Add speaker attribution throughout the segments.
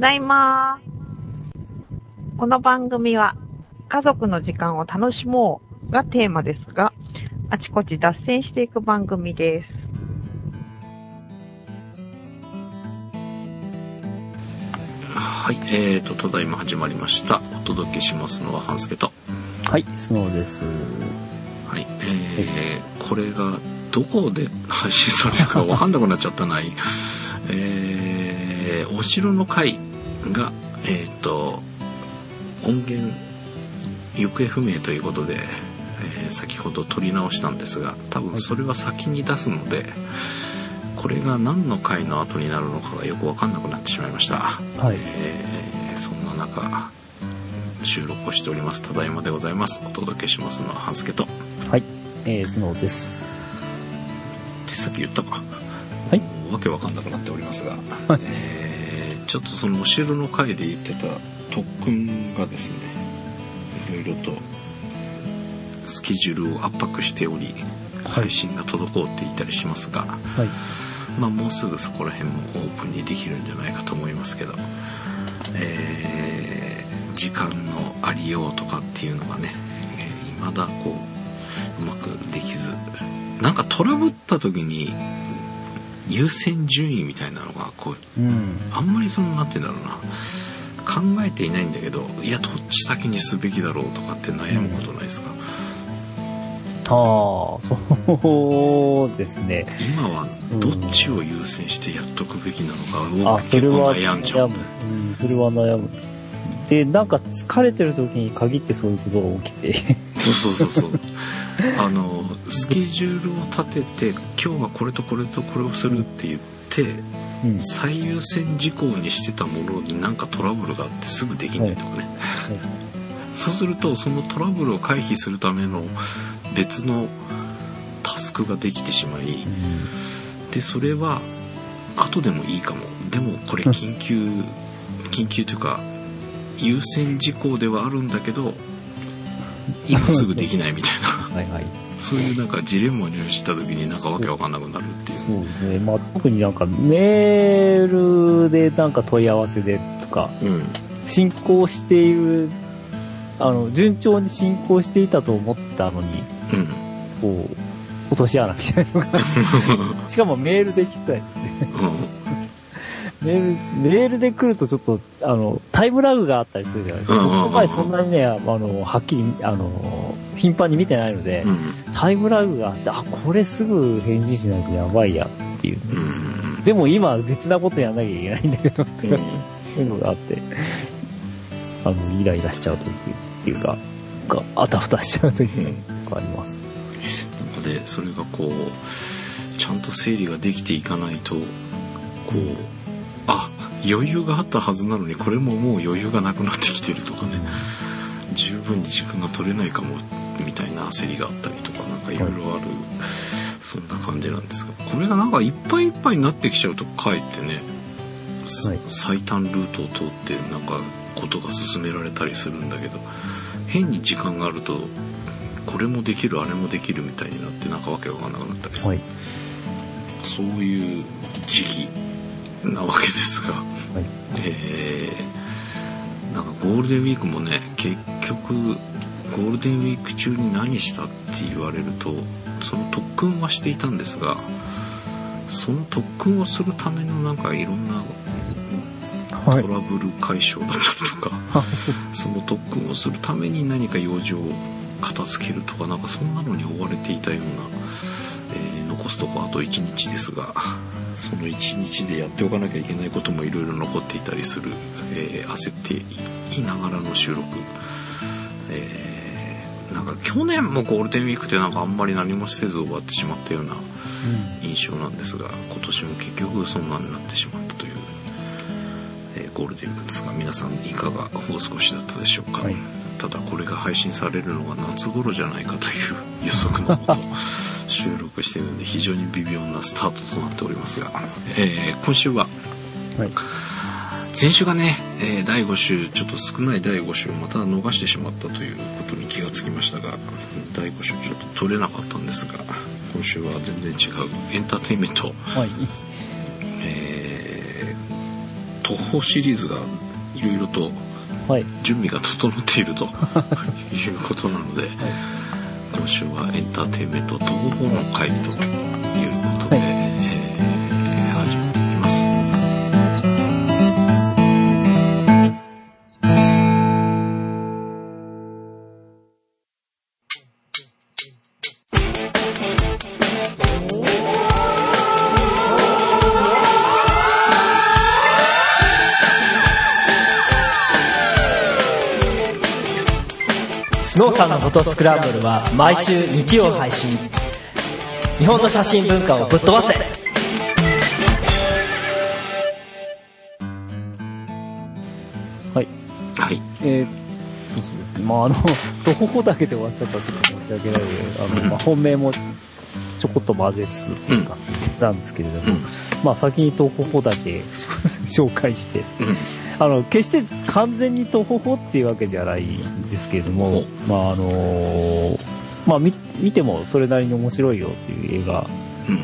Speaker 1: だいまこの番組は家族の時間を楽しもうがテーマですが、あちこち脱線していく番組です。
Speaker 2: はい、えーと、ただいま始まりました。お届けしますのは半助と。
Speaker 3: はい、スノーです。
Speaker 2: はい、えー、これがどこで配信されるかわかんなくなっちゃったな。えー、お城の会が、えーと、音源行方不明ということで、えー先ほど撮り直したんですが、多分それは先に出すので、これが何の回の後になるのかがよくわかんなくなってしまいました。
Speaker 3: はい。
Speaker 2: えーそんな中収録をしておりますただいまでございますお届けしますのは半助とっ
Speaker 3: はい、えー、スノーです。
Speaker 2: てさっき言ったか
Speaker 3: はい。
Speaker 2: わけわかんなくなっておりますが、
Speaker 3: はい
Speaker 2: えーちょっとそのお城の回で言ってた特訓がですねいろいろとスケジュールを圧迫しており
Speaker 3: はい
Speaker 2: 配信が滞っていたりしますが、
Speaker 3: はい。
Speaker 2: まあ、もうすぐそこら辺もオープンにできるんじゃないかと思いますけど、えー時間のありようとかっていうのがね、えー未だこう、うまくできず、なんかトラブった時に、優先順位みたいなのが、こう、
Speaker 3: うん。
Speaker 2: あんまりその、なんて言うんだろうな、考えていないんだけど、いや、どっち先にすべきだろうとかって悩むことないですか、
Speaker 3: ああ、そうですね。
Speaker 2: 今はどっちを優先してやっとくべきなのかを
Speaker 3: あ、それ
Speaker 2: 結構
Speaker 3: は
Speaker 2: 悩んじゃう
Speaker 3: む。うん、それは悩む。で、なんか疲れてる時に限ってそういうことが起きて。
Speaker 2: そうそうそうそうあのスケジュールを立てて今日はこれとこれとこれをするって言って
Speaker 3: うん。
Speaker 2: 最優先事項にしてたものになんかトラブルがあってすぐできないとかね、そうするとそのトラブルを回避するための別のタスクができてしまいでそれは後でもいいかも。でもこれ緊急緊急というか優先事項ではあるんだけど今すぐできないみたいな。
Speaker 3: はいはい。
Speaker 2: そういうなんかジレンマに落ちた時になんかわけわかんなくなるっていう。
Speaker 3: そうですね。まあ、特になんかメールでなんか問い合わせでとか、
Speaker 2: うん。
Speaker 3: 進行している、あの、順調に進行していたと思ったのに、
Speaker 2: うん。
Speaker 3: こう、落とし穴みたいなのが、しかもメールで来たりして、メール、メールで来るとちょっと、あの、タイムラグがあったりするじゃないですか。僕の場合そんなにね、あの、はっきり、あの、頻繁に見てないので、
Speaker 2: うん
Speaker 3: タイムラグがあって、あ、これすぐ返事しないとやばいやっていう。
Speaker 2: うん
Speaker 3: でも今別なことやんなきゃいけないんだけど、そういうのがあって、あの、イライラしちゃう時っていうか、があたふたしちゃう時があります。
Speaker 2: でそれがこうちゃんと整理ができていかないとこうあ余裕があったはずなのにこれももう余裕がなくなってきてるとかね。十分に時間が取れないかもみたいな焦りがあったりとかなんかいろいろある、そんな感じなんですが。これがなんかいっぱいいっぱいになってきちゃうとかえってね、す
Speaker 3: はい。
Speaker 2: 最短ルートを通ってなんかことが進められたりするんだけど変に時間があるとこれもできるあれもできるみたいになってなんかわけわかんなくなったりする、
Speaker 3: はい。
Speaker 2: そういう時期なわけですが、
Speaker 3: はい。
Speaker 2: えーなんかゴールデンウィークもね結局ゴールデンウィーク中に何したって言われるとその特訓はしていたんですがその特訓をするためのなんかいろんなト
Speaker 3: はい。
Speaker 2: ラブル解消だったりとか、その特訓をするために何か用事を片付けるとかなんかそんなのに追われていたような、えー残すとこあと1日ですがその1日でやっておかなきゃいけないこともいろいろ残っていたりする、えー焦っていながらの収録、えーなんか去年もゴールデンウィークってなんかあんまり何もせず終わってしまったような印象なんですが今年も結局そんなになってしまったという、えーゴールデンウィークですが皆さんいかがお過ごしだったでしょうか、
Speaker 3: はい。
Speaker 2: ただこれが配信されるのが夏頃じゃないかという予測のもと 収録しているので非常に微妙なスタートとなっておりますが、えー今週は
Speaker 3: はい。
Speaker 2: 先週がね、えー第5週ちょっと少ない第5週をまた逃してしまったということに気がつきましたが第5週ちょっと取れなかったんですが今週は全然違うエンターテインメント、
Speaker 3: はい。
Speaker 2: えー徒歩シリーズがいろいろと
Speaker 3: はい。
Speaker 2: 準備が整っているということなので、今週はエンターテインメント東方の会と。
Speaker 4: トスクランブルは毎週日曜配信日本の写真文化をぶっ飛ばせ
Speaker 3: はい。
Speaker 2: はい。
Speaker 3: えー、そうですね。まあ、あの、徒歩だけで終わっちゃったらちょっと申し訳ないので、あの、まあ、本命もちょこっと混ぜつつというか、なんですけれども、
Speaker 2: うん
Speaker 3: まあ、先に徒歩だけ紹介して、
Speaker 2: うん。
Speaker 3: あの、決して完全に徒歩っていうわけじゃないんですけれども、まあ、あのーまあ、見、見てもそれなりに面白いよっていう映画
Speaker 2: うん。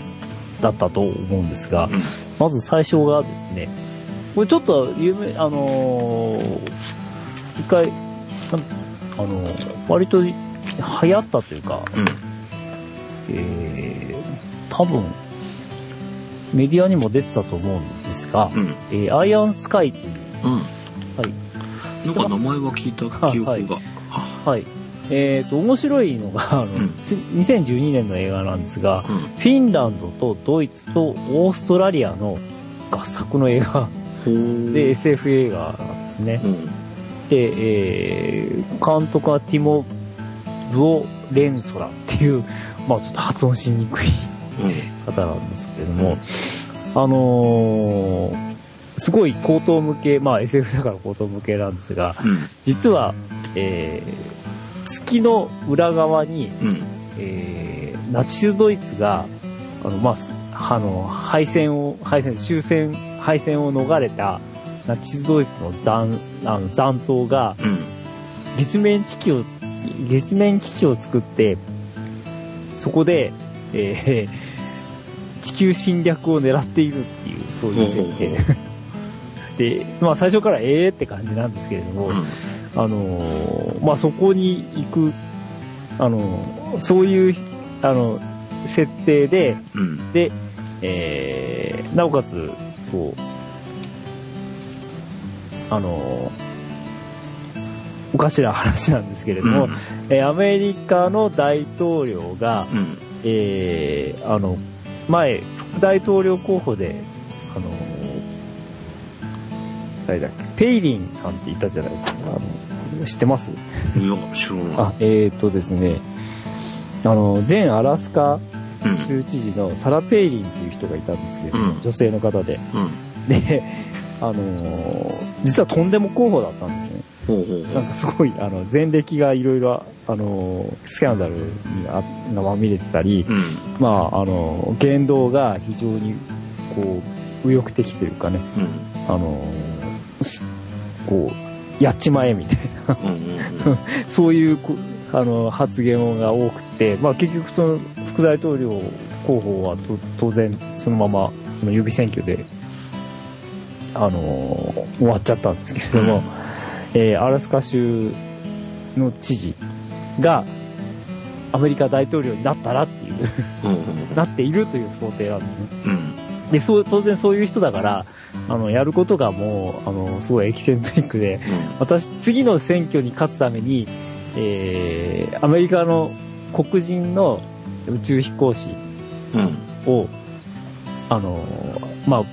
Speaker 3: だったと思うんですが、
Speaker 2: うん。
Speaker 3: まず最初がですね、これちょっと有名、あのー一回、あのー割と流行ったというか、
Speaker 2: うん。
Speaker 3: えー、多分、メディアにも出てたと思うんですが、
Speaker 2: うん。
Speaker 3: えーアイアンスカイう、
Speaker 2: うん。
Speaker 3: はい、
Speaker 2: なんか名前は聞いた記憶が。あ、
Speaker 3: はい。えっ、と、面白いのが、あの、
Speaker 2: ん
Speaker 3: つ2012年の映画なんですが、
Speaker 2: うん。
Speaker 3: フィンランドとドイツとオーストラリアの合作の映画で SF 映画なんですね。
Speaker 2: うん。
Speaker 3: で、えー、監督はティモ・ブオ・レンソラっていう、まあちょっと発音しにくい
Speaker 2: うん。
Speaker 3: 方なんですけれども、あのーすごい高等向け、まあ SF だから高等向けなんですが、
Speaker 2: うん。
Speaker 3: 実は、えー、月の裏側に、
Speaker 2: うん。
Speaker 3: えー、ナチスドイツが、あの、まあ、あの、敗戦を、敗戦、終戦、敗戦を逃れたナチスドイツの残、あの残党が、
Speaker 2: うん。
Speaker 3: 月面基地を、月面基地を作って、そこで、えー地球侵略を狙っているっていう、そういう設定。で、まあ最初からええって感じなんですけれども、
Speaker 2: うん。
Speaker 3: あのーまあそこに行く、あのーそういう、あの、設定で、
Speaker 2: うん。
Speaker 3: で、えーなおかつ、こう、あのーおかしな話なんですけれども、えーアメリカの大統領が、
Speaker 2: うん。
Speaker 3: えーあの、前、副大統領候補で、あのー誰だっけ、ペイリンさんっていたじゃないですか。あの、知ってます？
Speaker 2: うん。いや、知らない。
Speaker 3: あ、えーとですね、あの、前アラスカ
Speaker 2: うん。
Speaker 3: 州知事のサラ・ペイリンっていう人がいたんですけれども、
Speaker 2: うん
Speaker 3: 女性の方で。
Speaker 2: うん。
Speaker 3: で、あのー実はとんでも候補だったんですね。なんかすごい、あの、前歴がいろいろ、あのースキャンダルにあがまみれてたり、
Speaker 2: うん。
Speaker 3: まあ、あのー言動が非常に、こう、右翼的というかね、
Speaker 2: うん。
Speaker 3: あのこう、やっちまえみたいな、
Speaker 2: うん。うん。
Speaker 3: そういうこあの発言が多くて、まあ、結局その副大統領候補はと当然そのまま予備選挙で、あのー終わっちゃったんですけれども、えーアラスカ州の知事がアメリカ大統領になったらっていう、
Speaker 2: うん。うん。
Speaker 3: なっているという想定なんですね。
Speaker 2: うん。
Speaker 3: で、そう、当然そういう人だから、あの、やることがもう、あの、すごいエキセントリックで、私、次の選挙に勝つために、えー、アメリカの黒人の宇宙飛行士
Speaker 2: うん。
Speaker 3: を、あの、まあ、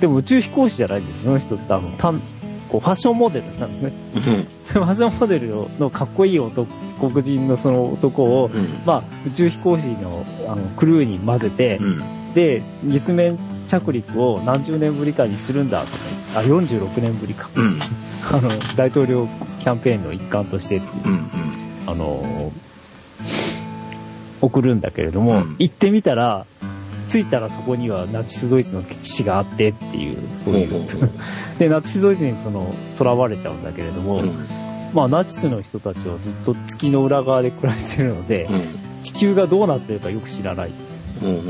Speaker 3: でも宇宙飛行士じゃないんです。その人ってあの、単こうファッションモデルなんですね。
Speaker 2: うん。
Speaker 3: ファッションモデルのかっこいい男、黒人のその男を、
Speaker 2: うん。
Speaker 3: まあ、宇宙飛行士のあのクルーに混ぜて、
Speaker 2: うん。
Speaker 3: で、月面着陸を何十年ぶりかにするんだとか、あ、46年ぶりか。
Speaker 2: うん。
Speaker 3: あの、大統領キャンペーンの一環としてっていう
Speaker 2: うん。
Speaker 3: あの送るんだけれども、
Speaker 2: うん
Speaker 3: 行ってみたら、着いたらそこにはナチスドイツの基地があってっていう、そういう。で、ナチスドイツにその、囚われちゃうんだけれども、
Speaker 2: うん。
Speaker 3: まあナチスの人たちはずっと月の裏側で暮らしてるので、
Speaker 2: うん。
Speaker 3: 地球がどうなってるかよく知らない。
Speaker 2: うんうん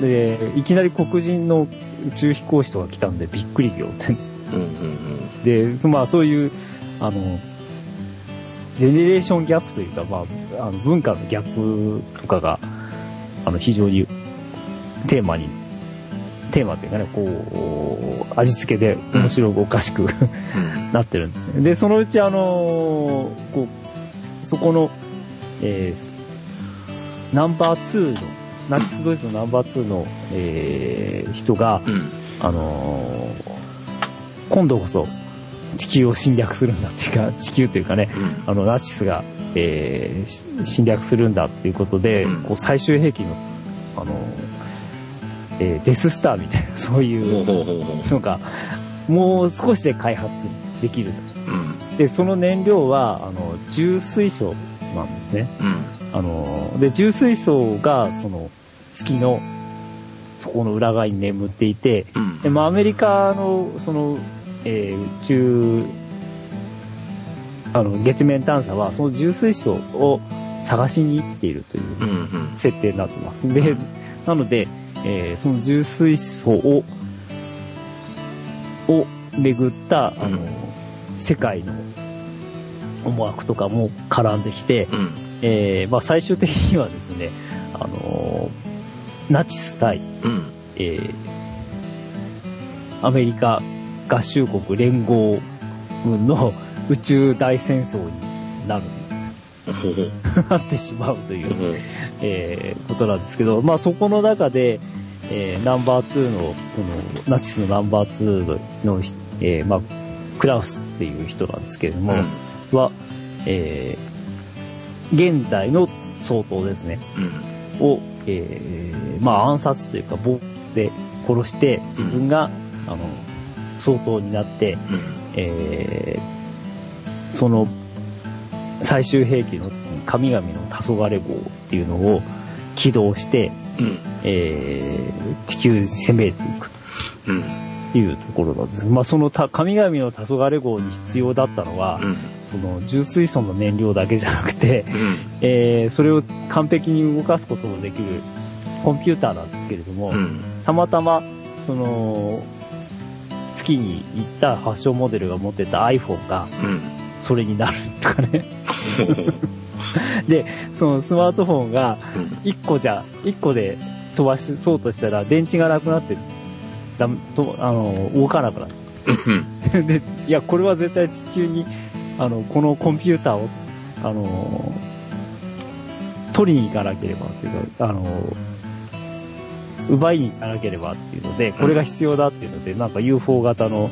Speaker 3: で、いきなり黒人の宇宙飛行士とか来たんでびっくりよって。
Speaker 2: うんうん
Speaker 3: で、そまあそういう、あの、ジェネレーションギャップというか、まあ、あの文化のギャップとかが、あの、非常にテーマに、テーマというかね、こう、味付けで面白おかしく、
Speaker 2: うん。う ん
Speaker 3: なってるんですね。で、そのうちあのこう、そこの、えーナンバー2の、ナチスドイツのナンバー2の、えー人が、
Speaker 2: うん。
Speaker 3: あのー今度こそ地球を侵略するんだっていうか、地球というかね、
Speaker 2: うん。
Speaker 3: あの、ナチスが、えーし侵略するんだっていうことで、
Speaker 2: うん。
Speaker 3: こう最終兵器の、あのーえーデススターみたいな、そういうのが、もう少しで開発できる。
Speaker 2: うん
Speaker 3: で、その燃料は、あの、重水素なんですね。
Speaker 2: うん
Speaker 3: あの、で、重水素が、その、月の、そこの裏側に眠っていて、
Speaker 2: うん
Speaker 3: で、まあ、アメリカの、その、えー宇宙、あの、月面探査は、その重水素を探しに行っているという設定になってます。で、なので、えーその重水素を、を巡った、あの、
Speaker 2: うん。
Speaker 3: 世界の思惑とかも絡んできて、
Speaker 2: うん。
Speaker 3: えーまあ最終的にはですね、あのーナチス対、
Speaker 2: うん。
Speaker 3: えーアメリカ合衆国連合軍の宇宙大戦争になる、なってしまうというえーことなんですけど、まあそこの中で、えーナンバー2の、その、ナチスのナンバー2の、えーまあ、クラウスっていう人なんですけれども、は、えー現代の総統ですね、
Speaker 2: うん。
Speaker 3: を、えーまあ暗殺というか棒で殺して、自分が、あの、総統になって、
Speaker 2: うん。
Speaker 3: えーその最終兵器の神々の黄昏号っていうのを起動して、
Speaker 2: うん。
Speaker 3: えー地球に攻めていく
Speaker 2: うん
Speaker 3: というところなんです。まあそのた神々の黄昏号に必要だったのは、
Speaker 2: うん。
Speaker 3: その重水素の燃料だけじゃなくて、
Speaker 2: うん。
Speaker 3: えーそれを完璧に動かすことのできるコンピューターなんですけれども、
Speaker 2: うん。
Speaker 3: たまたま、その、月に行った発祥モデルが持ってた iPhone が
Speaker 2: うん。
Speaker 3: それになるとかね。で、そのスマートフォンが1個じゃ、1個で飛ばしそうとしたら電池がなくなってる。だとあの、動かなくなっちゃう。で、いや、これは絶対地球に、あの、このコンピューターを、あの、取りに行かなければっていうか、あの、奪いに行かなければっていうので、これが必要だっていうので、なんか UFO 型の、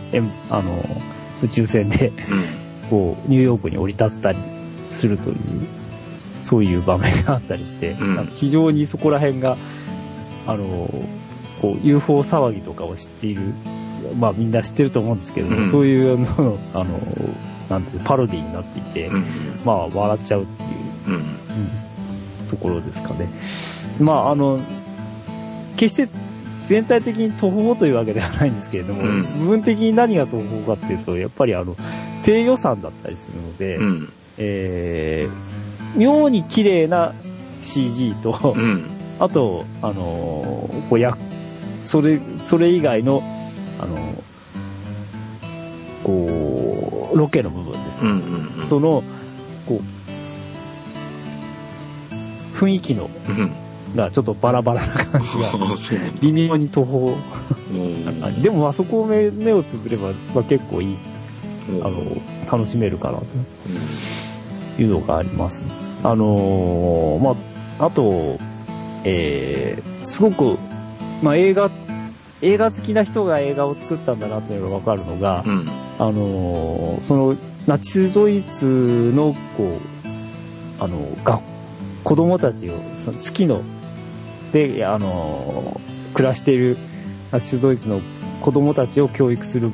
Speaker 3: あの、宇宙船で、こう、ニューヨークに降り立てたりするという、そういう場面があったりして、
Speaker 2: うん。
Speaker 3: 非常にそこら辺が、あの、こう、UFO 騒ぎとかを知っている、まあみんな知ってると思うんですけど、
Speaker 2: うん。
Speaker 3: そういうのの、あの、なんていうパロディになっていて、
Speaker 2: うん。
Speaker 3: まあ笑っちゃうっていう、
Speaker 2: うん。
Speaker 3: うんところですかね。まああの、決して全体的に途方というわけではないんですけれども、
Speaker 2: うん。
Speaker 3: 部分的に何が途方かっていうと、やっぱりあの、低予算だったりするので、
Speaker 2: うん
Speaker 3: えー、妙に綺麗な CG と、
Speaker 2: うん。
Speaker 3: あと、あのーこうや、それ、それ以外の、あのーこう、ロケの部分ですね。
Speaker 2: うんうん
Speaker 3: その、こう、雰囲気の、
Speaker 2: うん。
Speaker 3: がちょっとバラバラな感じが、微妙に途方。でも、あそこを目目をつぶれば、まあ、結構いい、あの、楽しめるかなというのがあります。あのーまあ、あと、えー、すごく、まあ、映画、映画好きな人が映画を作ったんだなというのがわかるのが、
Speaker 2: うん。
Speaker 3: あのーその、ナチスドイツの、こう、あの、が、子供たちを、その月の、で、あのー暮らしているナチスドイツの子供たちを教育する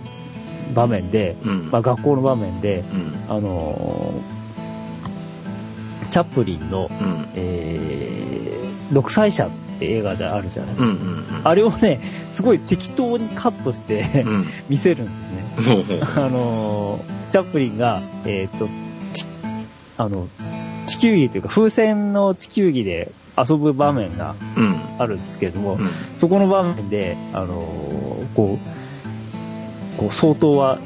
Speaker 3: 場面で、
Speaker 2: うん。
Speaker 3: まあ、学校の場面で、
Speaker 2: うん。
Speaker 3: あのーチャップリンの、
Speaker 2: うん
Speaker 3: えー、独裁者って映画じゃあるじゃないですか。
Speaker 2: うんうん
Speaker 3: あれをね、すごい適当にカットして、
Speaker 2: うん
Speaker 3: 見せるんですね。あのーチャップリンが、えっ、と、ちあの、地球儀というか風船の地球儀で遊ぶ場面が
Speaker 2: うん
Speaker 3: あるんですけれども、
Speaker 2: うん
Speaker 3: そこの場面で、あのーこう、こう、相当は、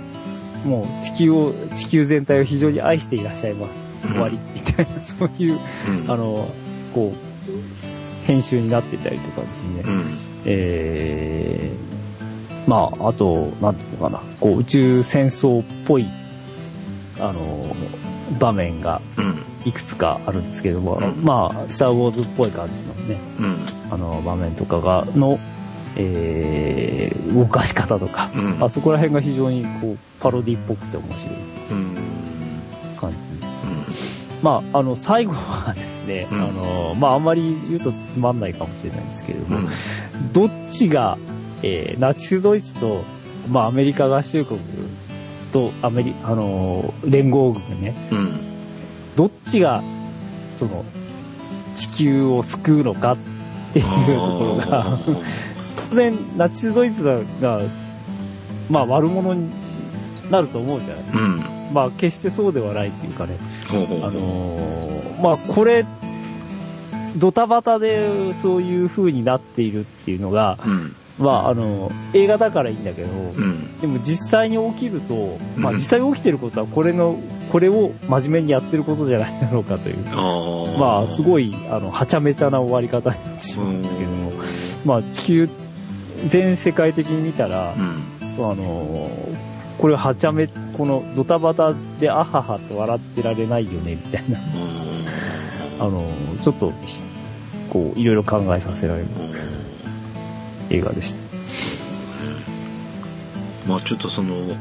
Speaker 3: もう地球を、地球全体を非常に愛していらっしゃいます。
Speaker 2: うん
Speaker 3: 終わり、みたいな、そういう、
Speaker 2: うん。
Speaker 3: あの、こう、編集になってたりとかですね。
Speaker 2: うん。
Speaker 3: えー、まあ、あと、なんていうのかな、こう、宇宙戦争っぽい、あの、場面が
Speaker 2: うん。
Speaker 3: いくつかあるんですけども、
Speaker 2: うん。
Speaker 3: まあ、スター・ウォーズっぽい感じのね、
Speaker 2: うん。
Speaker 3: あの、場面とかが、の、えー、動かし方とか、
Speaker 2: うん。
Speaker 3: あそこら辺が非常に、こう、パロディっぽくて面白い。
Speaker 2: うん
Speaker 3: まあ、あの、最後はですね、
Speaker 2: うん。
Speaker 3: あの、まあ、あんまり言うとつまんないかもしれないんですけれども、
Speaker 2: うん。
Speaker 3: どっちが、えーナチスドイツと、まあ、アメリカ合衆国と、アメリ、あのー連合軍ね、
Speaker 2: うん。
Speaker 3: どっちが、その、地球を救うのかっていうところが、当然、ナチスドイツが、まあ、悪者になると思うじゃない
Speaker 2: うん
Speaker 3: まあ、決してそうではないっていうかね、あのーまあ、これ、ドタバタでそういう風になっているっていうのが、
Speaker 2: うん。
Speaker 3: まあ、あの、映画だからいいんだけど、
Speaker 2: うん。
Speaker 3: でも実際に起きると、まあ
Speaker 2: うん。
Speaker 3: 実際に起きてることはこれの、これを真面目にやってることじゃないだろうかという。まあ、す
Speaker 2: い
Speaker 3: ごい、あの、はちゃめちゃな終わり方になってしまうんですけども、まあ、地球、全世界的に見たら
Speaker 2: う、ん。
Speaker 3: あの、これはちゃめ、このドタバタであははって笑ってられないよね、みたいな。あの、ちょっと、ひこう、いろいろ考えさせられる映画でした。
Speaker 2: まあちょっとその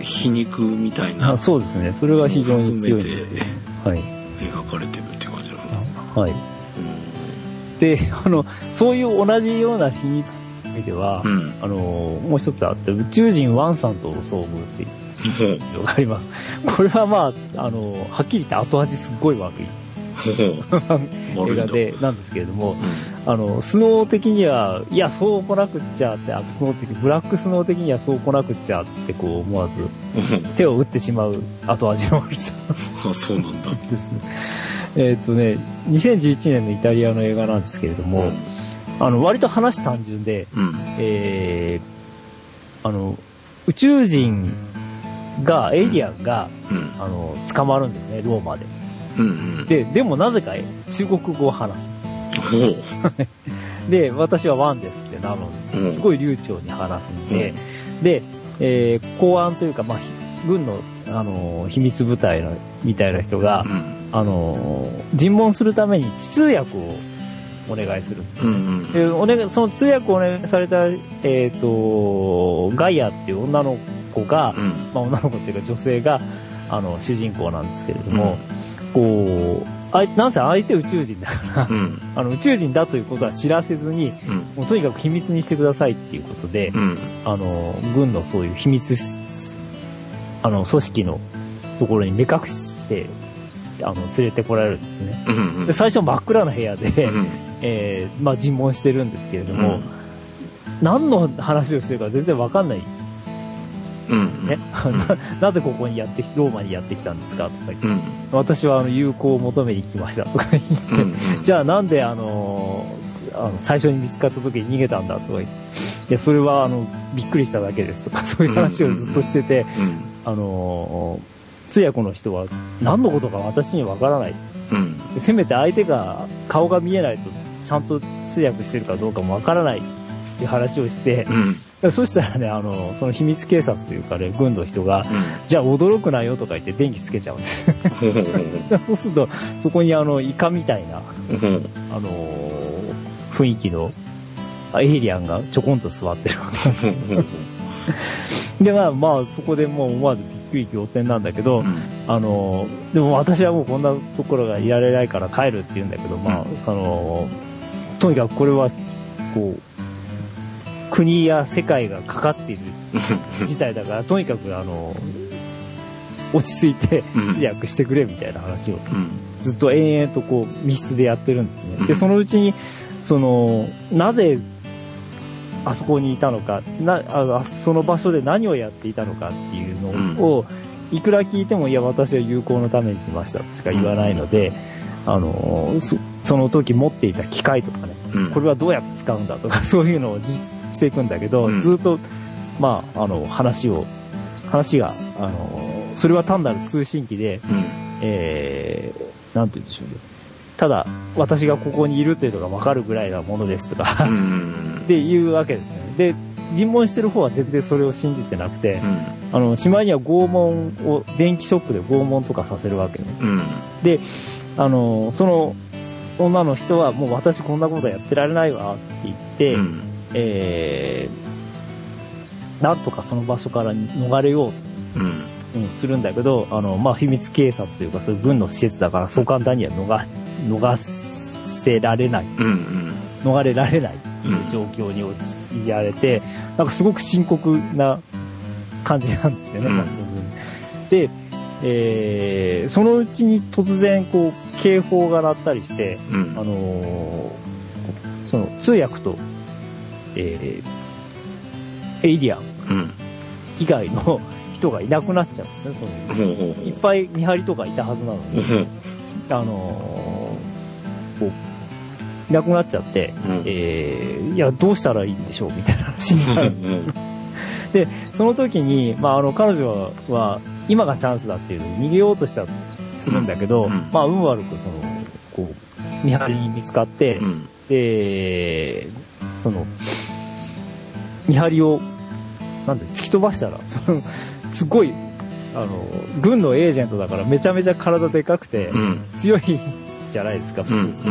Speaker 2: 皮肉みたいな
Speaker 3: あそうですね。それが非常に強いんですけ
Speaker 2: 含
Speaker 3: ど。はい。
Speaker 2: 描かれてるって感じなの
Speaker 3: はい。で、あの、そういう同じような皮肉では、
Speaker 2: うん
Speaker 3: あの、もう一つあって、宇宙人ワンさんとの遭遇っていう
Speaker 2: ほう
Speaker 3: のがあります。これはまあ、あの、はっきり言って後味すっごい悪い。映画で、なんですけれども、
Speaker 2: う
Speaker 3: あの、スノー的には、いや、そう来なくっちゃって、あスノー的、ブラックスノー的にはそう来なくっちゃって、こう思わず
Speaker 2: ん。
Speaker 3: 手を打ってしまう後味の悪さ。
Speaker 2: あそうなんだ。
Speaker 3: ですね。えっ、とね、2011年のイタリアの映画なんですけれども、あの、割と話単純で、
Speaker 2: うん。
Speaker 3: えー、あの、宇宙人が、エイリアンが、
Speaker 2: うん。
Speaker 3: あの、捕まるんですね、ローマで。
Speaker 2: うんうん。
Speaker 3: で、でもなぜか中国語を話す。で、私はワンですってなの
Speaker 2: うん。
Speaker 3: すごい流暢に話すんで、で、えー公安というか、まあ、ひ軍の、あの、秘密部隊の、みたいな人が、
Speaker 2: うん。
Speaker 3: あの、尋問するために通訳をお願いするんです
Speaker 2: うんうん。
Speaker 3: でお願いその通訳をお願いされた、えっ、と、ガイアっていう女の子が、
Speaker 2: うん。
Speaker 3: まあ、女の子っていうか女性が、あの、主人公なんですけれども、こう、あいなんせ相手宇宙人だから、
Speaker 2: うん。
Speaker 3: あの、宇宙人だということは知らせずに、
Speaker 2: うん。
Speaker 3: もうとにかく秘密にしてくださいっていうことで、
Speaker 2: うん。
Speaker 3: あの、軍のそういう秘密し、あの、組織のところに目隠して、あの、連れてこられるんですね。
Speaker 2: うん
Speaker 3: で、最初真っ暗な部屋で、
Speaker 2: うん
Speaker 3: えーまあ、尋問してるんですけれども、何の話をしてるか全然わかんない
Speaker 2: うん
Speaker 3: ね。ななぜここにやってき、ローマにやってきたんですかとか言って、
Speaker 2: うん。
Speaker 3: 私はあの、友好を求めに来ましたとか言って、
Speaker 2: うんうん。
Speaker 3: じゃあなんであのーあの、最初に見つかった時に逃げたんだとか言って、いや、それはあの、びっくりしただけですとか、そういう話をずっとしてて、
Speaker 2: うん
Speaker 3: あのー通訳の人は何のことか私にはわからない。
Speaker 2: うん。
Speaker 3: でせめて相手が顔が見えないとちゃんと通訳してるかどうかもわからないっていう話をして、
Speaker 2: うん。
Speaker 3: でそしたらね、あの、その秘密警察というかね、軍の人が、じゃあ驚くなよとか言って電気つけちゃうんです。そうすると、そこにあの、イカみたいな、
Speaker 2: うん。
Speaker 3: あのー雰囲気の、あエイリアンがちょこんと座ってる。で、まあまあ、そこでもう思わずびっくり仰天なんだけど、あのーでも私はもうこんなところがいられないから帰るって言うんだけど、まあ、その、とにかくこれは、こう、国や世界がかかっている事態だから、とにかくあの、落ち着いて
Speaker 2: うん。
Speaker 3: 通訳してくれみたいな話を
Speaker 2: うん。
Speaker 3: ずっと延々とこう密室でやってるんですね。で、
Speaker 2: うん。
Speaker 3: そのうちに、その、なぜ、あそこにいたのか、な、あその場所で何をやっていたのかっていうのを、いくら聞いても、いや、私は友好のために来ましたとしか言わないので、あの、そその時持っていた機械とかね、
Speaker 2: うん。
Speaker 3: これはどうやって使うんだとか、そういうのをじしていくんだけど、
Speaker 2: うん
Speaker 3: ずっと、まあ、あの、話を、話が、あの、それは単なる通信機で、
Speaker 2: うん。
Speaker 3: えー、なんて言うんでしょうね。ただ、私がここにいるというのがわかるぐらいなものですとか、
Speaker 2: うん。
Speaker 3: っていうわけですよね。で、尋問してる方は全然それを信じてなくて、
Speaker 2: うん。
Speaker 3: あの、しまいには拷問を、電気ショップで拷問とかさせるわけね。
Speaker 2: うん。
Speaker 3: あの、その女の人はもう私こんなことやってられないわって言って、
Speaker 2: うん。
Speaker 3: えー、なんとかその場所から逃れようと、
Speaker 2: うん。
Speaker 3: うんするんだけど、あの、まあ、秘密警察というかそういう軍の施設だからそう簡単には逃、逃せられない、
Speaker 2: うん。うん。
Speaker 3: 逃れられないっていう状況に陥られて、なんかすごく深刻な感じなんですよね、
Speaker 2: うん
Speaker 3: まあで、えー、そのうちに突然こう、警報が鳴ったりして、
Speaker 2: うん。
Speaker 3: あのーその通訳と、えー、エイリアン
Speaker 2: うん。
Speaker 3: 以外の人がいなくなっちゃうんですね、そのいっぱい見張りとかいたはずなのに、あのーこう、いなくなっちゃって、
Speaker 2: うん
Speaker 3: えー、いや、どうしたらいいんでしょうみたいな話になる。
Speaker 2: うん
Speaker 3: その時に、まあ、あの、彼女は、は今がチャンスだっていう、逃げようとした、するんだけど、
Speaker 2: うん
Speaker 3: まあ、運悪く、その、こう、見張りに見つかって、
Speaker 2: うん。
Speaker 3: で、その、見張りを、なんで、突き飛ばしたら、その、すごい、あの、軍のエージェントだからめちゃめちゃ体でかくて、
Speaker 2: うん。
Speaker 3: 強いじゃないですか、普
Speaker 2: うん。
Speaker 3: 通。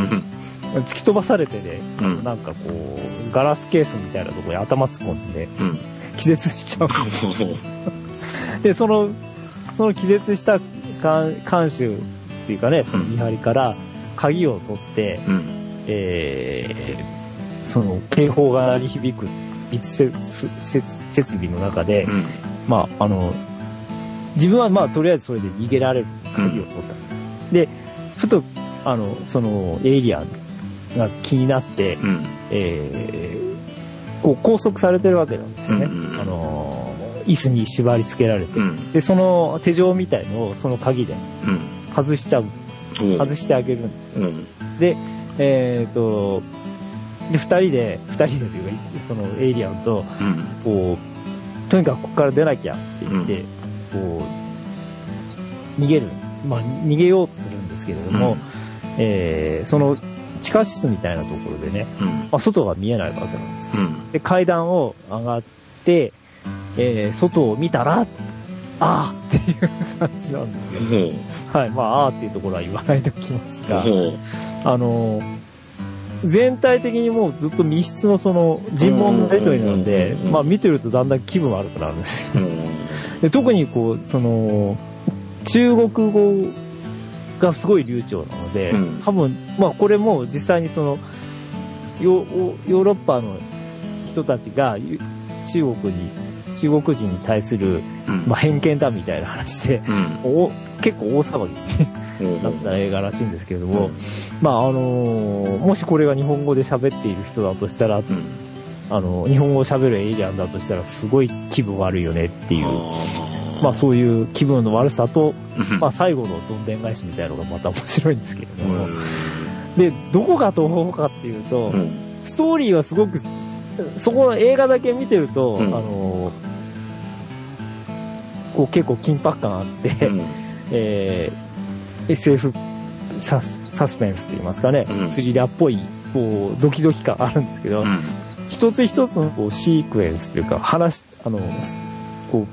Speaker 3: 突き飛ばされてね、
Speaker 2: うん。
Speaker 3: なんかこう、ガラスケースみたいなところに頭突っ込んで、
Speaker 2: うん。
Speaker 3: 気絶しちゃうんです で、その、その気絶した監監修っていうかね、その見張りから鍵を取って、
Speaker 2: うん。
Speaker 3: えー、その警報が鳴り響く密接設設備の中で、
Speaker 2: うん。
Speaker 3: まあ、あの、自分はまあ、とりあえずそれで逃げられる鍵を取ったん。で、ふと、あの、その、エイリアンが気になって、
Speaker 2: うん。
Speaker 3: えー、こう拘束されてるわけなんですよね。
Speaker 2: うん
Speaker 3: あの、椅子に縛り付けられて。
Speaker 2: うん。
Speaker 3: で、その手錠みたいのをその鍵で。外しちゃう、外してあげるんです。
Speaker 2: うん。
Speaker 3: で、えっ、と、で、二人で、二人でというか、そのエイリアンと、
Speaker 2: うん。
Speaker 3: こう、とにかくここから出なきゃって言って、こう、逃げる。まあ、逃げようとするんですけれども、えーその地下室みたいなところでね、
Speaker 2: うん。
Speaker 3: まあ、外が見えないわけなんですよ。
Speaker 2: うん。
Speaker 3: で、階段を上がって、えー外を見たら、ああっていう感じなんですよ。
Speaker 2: ほう。
Speaker 3: はい。まあ、ああっていうところは言わないでおきますが。あのー全体的にもうずっと密室のその尋問のやりとりなんでまあ見てるとだんだん気分悪くなるんですよ。
Speaker 2: うん。
Speaker 3: で特にこう、その、中国語がすごい流暢なので、
Speaker 2: うん
Speaker 3: 多分、まあこれも実際にその、ヨーヨーロッパの人たちがゆ中国に、中国人に対する、
Speaker 2: うん。
Speaker 3: まあ、偏見だみたいな話で、
Speaker 2: うん。
Speaker 3: お結構大騒ぎ
Speaker 2: ほう
Speaker 3: だった映画らしいんですけれども、まああのーもしこれが日本語で喋っている人だとしたら、
Speaker 2: うん。
Speaker 3: あの、日本語を喋るエイリアンだとしたらすごい気分悪いよねっていう、まあそういう気分の悪さと、
Speaker 2: うん。
Speaker 3: まあ最後のどんでん返しみたいなのがまた面白いんですけれども、
Speaker 2: うん。
Speaker 3: で、どこが東方かっていうと、
Speaker 2: うん。
Speaker 3: ストーリーはすごく、そこの映画だけ見てると、
Speaker 2: うん
Speaker 3: あのーこう結構緊迫感あって、
Speaker 2: うん。
Speaker 3: えー SF サスサスペンスと言いますかね、
Speaker 2: うん
Speaker 3: スリラーっぽい、こう、ドキドキ感あるんですけど、
Speaker 2: うん。
Speaker 3: 一つ一つのこうシークエンスというか、話、あの、こ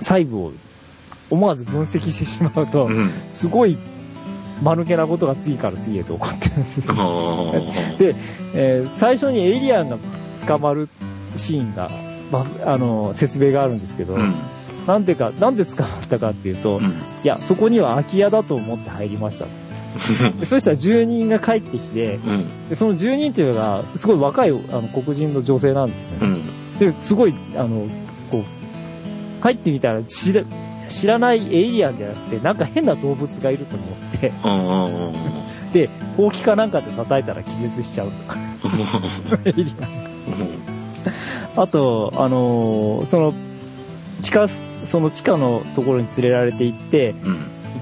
Speaker 3: う、細部を思わず分析してしまうと、
Speaker 2: うん。
Speaker 3: すごい、間抜けなことが次から次へと起こってるんです で、えー最初にエイリアンが捕まるシーンが、まあ、あの、説明があるんですけど、
Speaker 2: うん。
Speaker 3: なんでか、なんで捕まったかっていうと、
Speaker 2: うん。
Speaker 3: いや、そこには空き家だと思って入りました。でそしたら住人が帰ってきて、
Speaker 2: うん。
Speaker 3: でその住人っていうのが、すごい若いあの黒人の女性なんですね。
Speaker 2: うん。
Speaker 3: で、すごい、あの、こう、入ってみたら知ら、知らないエイリアンじゃなくて、なんか変な動物がいると思って、
Speaker 2: あ
Speaker 3: で、ほうきかなんかで叩いたら気絶しちゃうとか、エイリアン。あと、あのーその、地下、その地下のところに連れられて行って、
Speaker 2: うん。
Speaker 3: 行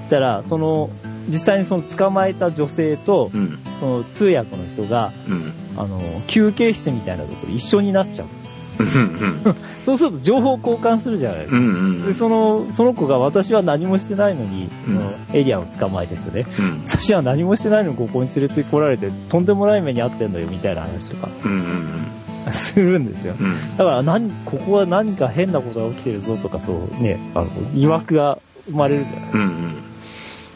Speaker 3: ったら、その、実際にその捕まえた女性と
Speaker 2: う、ん。
Speaker 3: その通訳の人が、
Speaker 2: うん。
Speaker 3: あの、休憩室みたいなところで一緒になっちゃう。
Speaker 2: うん。うん。
Speaker 3: そうすると情報交換するじゃないですか。
Speaker 2: うん。うん。
Speaker 3: で、その、その子が私は何もしてないのに、
Speaker 2: うん
Speaker 3: そのエリアを捕まえてですね、
Speaker 2: うん。
Speaker 3: 私は何もしてないのにここに連れてこられて、とんでもない目に遭ってんのよ、みたいな話とか
Speaker 2: うん。うん。
Speaker 3: するんですよ。
Speaker 2: うん。
Speaker 3: だから何、ここは何か変なことが起きてるぞとか、そうね、あの、疑惑が生まれるじゃない
Speaker 2: うん。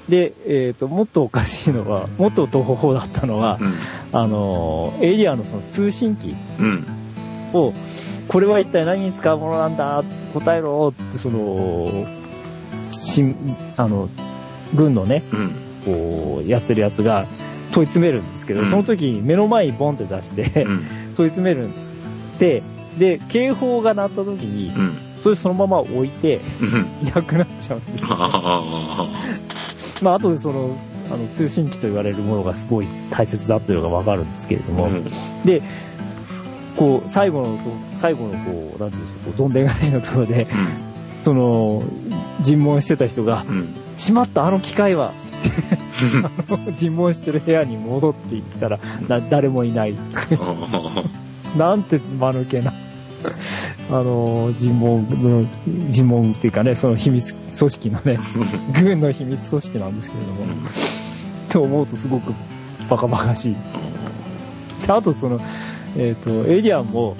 Speaker 3: で、えっ、と、もっとおかしいのは、もっと東方だったのは
Speaker 2: う、ん。
Speaker 3: あの、エイリアンのその通信機
Speaker 2: うん。
Speaker 3: を、これは一体何に使うものなんだ？答えろって、その、しん、あの、軍のね、
Speaker 2: うん。
Speaker 3: こう、やってるやつが問い詰めるんですけど、
Speaker 2: うん
Speaker 3: その時に目の前にボンって出して、
Speaker 2: うん。
Speaker 3: 問い詰めるんで、で、警報が鳴った時に、
Speaker 2: うん。
Speaker 3: それそのまま置いて、
Speaker 2: うん。
Speaker 3: いなくなっちゃうんですよ。
Speaker 2: あ
Speaker 3: まあ、後でその、あの、通信機と言われるものがすごい大切だっていうのがわかるんですけれど
Speaker 2: あ。
Speaker 3: も、
Speaker 2: うん。
Speaker 3: で、こう、最後の、最後のこう、なんていうんでしょう、こうどんでん返しのところで、その、尋問してた人が、
Speaker 2: うん。
Speaker 3: しまった、あの機械は、尋問してる部屋に戻っていったら、な誰もいない。なんて間抜けな。あの、尋問の、尋問っていうかね、その秘密組織のね、軍の秘密組織なんですけれども、って思うとすごくバカバカしい。であとその、えっ、と、エイリアンも、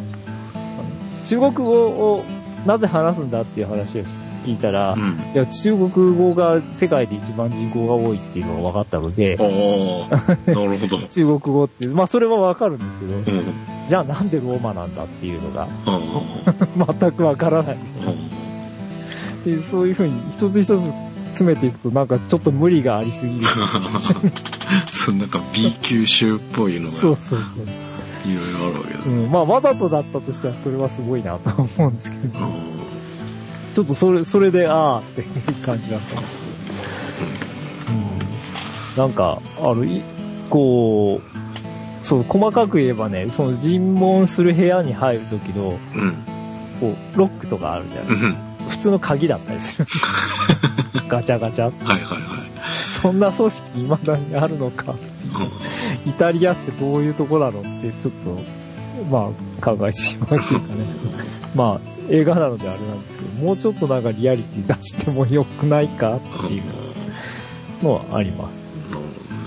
Speaker 3: 中国語をなぜ話すんだっていう話を聞いたら、
Speaker 2: うん。
Speaker 3: いや、中国語が世界で一番人口が多いっていうのが分かったので、
Speaker 2: なるほど。
Speaker 3: 中国語ってまあそれは分かるんですけど、
Speaker 2: うん。
Speaker 3: じゃあなんでローマなんだっていうのが
Speaker 2: うん。
Speaker 3: 全く分からない。でそういうふうに一つ一つ詰めていくとなんかちょっと無理がありすぎる。
Speaker 2: そのなんか B 級集っぽいのが
Speaker 3: そうそうそう。
Speaker 2: いろいろあるわけですね。
Speaker 3: うん、まあわざとだったとしたらそれはすごいなと思うんですけど、ちょっとそれ、それで、ああって感じがする。うん。なんか、あの、いこう、そう、細かく言えばね、その尋問する部屋に入るときの、
Speaker 2: うん。うん。
Speaker 3: こう、ロックとかあるじゃない
Speaker 2: うん。
Speaker 3: 普通の鍵だったりする。ガチャガチャ。
Speaker 2: はいはいはい。
Speaker 3: そんな組織未だにあるのか。イタリアってどういうとこなのって、ちょっと、まあ、考えてしまうっていうかね。まあ、映画なのであれなんですけど、もうちょっとなんかリアリティ出してもよくないかっていうのはあります。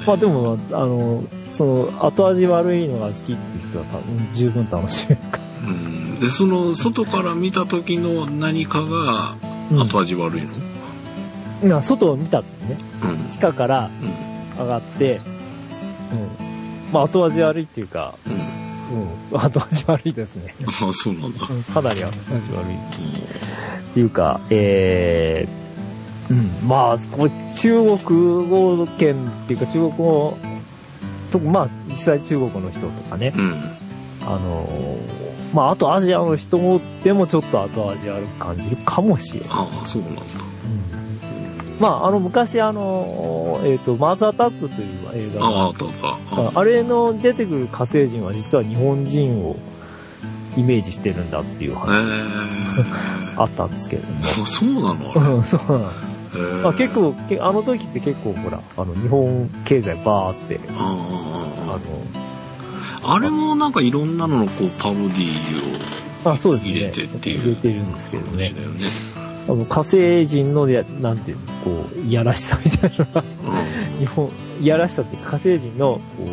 Speaker 3: まあでも、あの、その、後味悪いのが好きっていう人は多分十分楽しめるか
Speaker 2: うん。で、その、外から見た時の何かが
Speaker 3: ら。
Speaker 2: 後味悪いの？
Speaker 3: うん。まあ外を見たってね、
Speaker 2: うん。
Speaker 3: 地下から
Speaker 2: うん。
Speaker 3: 上がって、うん。まあ後味悪いっていうか、
Speaker 2: うん。
Speaker 3: うん。後味悪いですね。
Speaker 2: ああ、そうなんだ。
Speaker 3: うんかなり後味悪いです。っていうか、えー、うん、まあ、これ中国語圏っていうか中国語、とまあ、実際中国の人とかね、
Speaker 2: うん。
Speaker 3: あのーまあ、あとアジアの人も、でもちょっと後味悪く感じるかもしれない。
Speaker 2: ああ、そうなんだ。
Speaker 3: まあ、あの、昔あの、えっ、と、マーズアタックという映画
Speaker 2: ああ、ったあった。あ
Speaker 3: あれの出てくる火星人は実は日本人をイメージしてるんだっていう
Speaker 2: え
Speaker 3: 話
Speaker 2: ー。
Speaker 3: あったんですけれども。
Speaker 2: あ、そうなの
Speaker 3: そうなの。
Speaker 2: えー
Speaker 3: まあ、結。構、けあの時って結構ほら、あの、日本経済バーって、
Speaker 2: あ
Speaker 3: あ
Speaker 2: あれもなんかいろんなののこうパロディー
Speaker 3: の、あ、そうですね。
Speaker 2: 入れてっていう
Speaker 3: 入れてるんですけ
Speaker 2: を
Speaker 3: どね
Speaker 2: ね。
Speaker 3: あの、火星人のや、なんていうの、こう、いやらしさみたいな日本、いやらしさっていうか火星人の、こ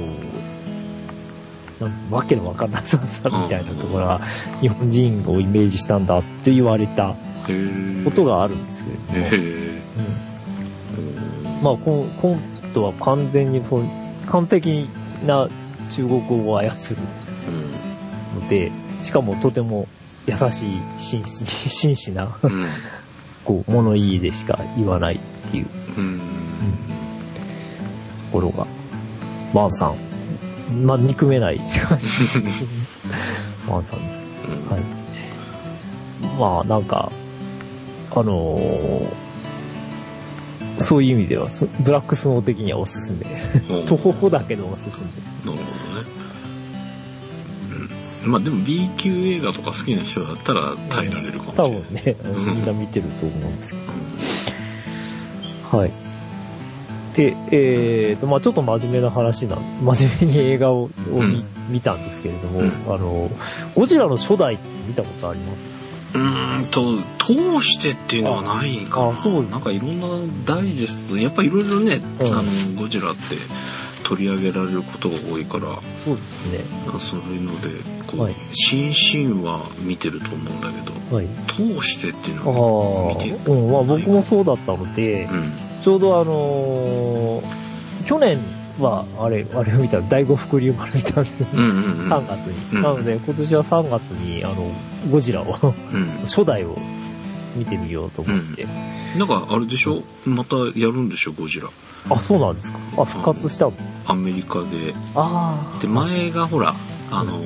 Speaker 3: う、なんわけのわかんなささみたいなところは、日本人をイメージしたんだって言われた。ことがあるんですけれども。うんまあ、コンコントは完全にこう、完璧な中国語を操る
Speaker 2: うん。
Speaker 3: ので、しかもとても優しい真摯 な、
Speaker 2: うん。
Speaker 3: こう、物言いでしか言わないっていうと
Speaker 2: うん。
Speaker 3: ころが、マンさん。まあ、憎めないって感じ。マンさんです。はい。まあ、なんか、あのーそういう意味ではス、ブラックスノー的にはおすすめ。
Speaker 2: うん
Speaker 3: 徒歩だけどおすすめ。
Speaker 2: なるほどね。うん。まあでも B 級映画とか好きな人だったら耐えられるかもしれない。
Speaker 3: 多分ね、みんな見てると思うんですけど。はい。で、えーと、まあちょっと真面目な話なん、真面目に映画を
Speaker 2: うん
Speaker 3: 見たんですけれども、
Speaker 2: うん
Speaker 3: あの、ゴジラの初代って見たことあります？
Speaker 2: うーんと通してっていうのはないかな
Speaker 3: ああそう
Speaker 2: なんかいろんなダイジェストやっぱいろいろね、
Speaker 3: うん
Speaker 2: あのゴジラって取り上げられることが多いから
Speaker 3: そうですね。
Speaker 2: そういうのでこう、
Speaker 3: はい。
Speaker 2: 新シーンは見てると思うんだけど
Speaker 3: はい。
Speaker 2: 通してっていう
Speaker 3: ああ
Speaker 2: のは見て
Speaker 3: ー、うん、まあ僕もそうだったので、
Speaker 2: うん。
Speaker 3: ちょうどあのー去年は、あれ、あれを見た、第五福竜丸見たんです。
Speaker 2: うんうんうん
Speaker 3: 3月に。
Speaker 2: うん。
Speaker 3: なので、今年は3月に、あの、ゴジラを、
Speaker 2: うん。
Speaker 3: 初代を見てみようと思って。
Speaker 2: なんかあれでしょ？またやるんでしょ？ゴジラ
Speaker 3: あ、そうなんですか。あ、復活したの？
Speaker 2: アメリカで
Speaker 3: ああ。
Speaker 2: で前がほらあの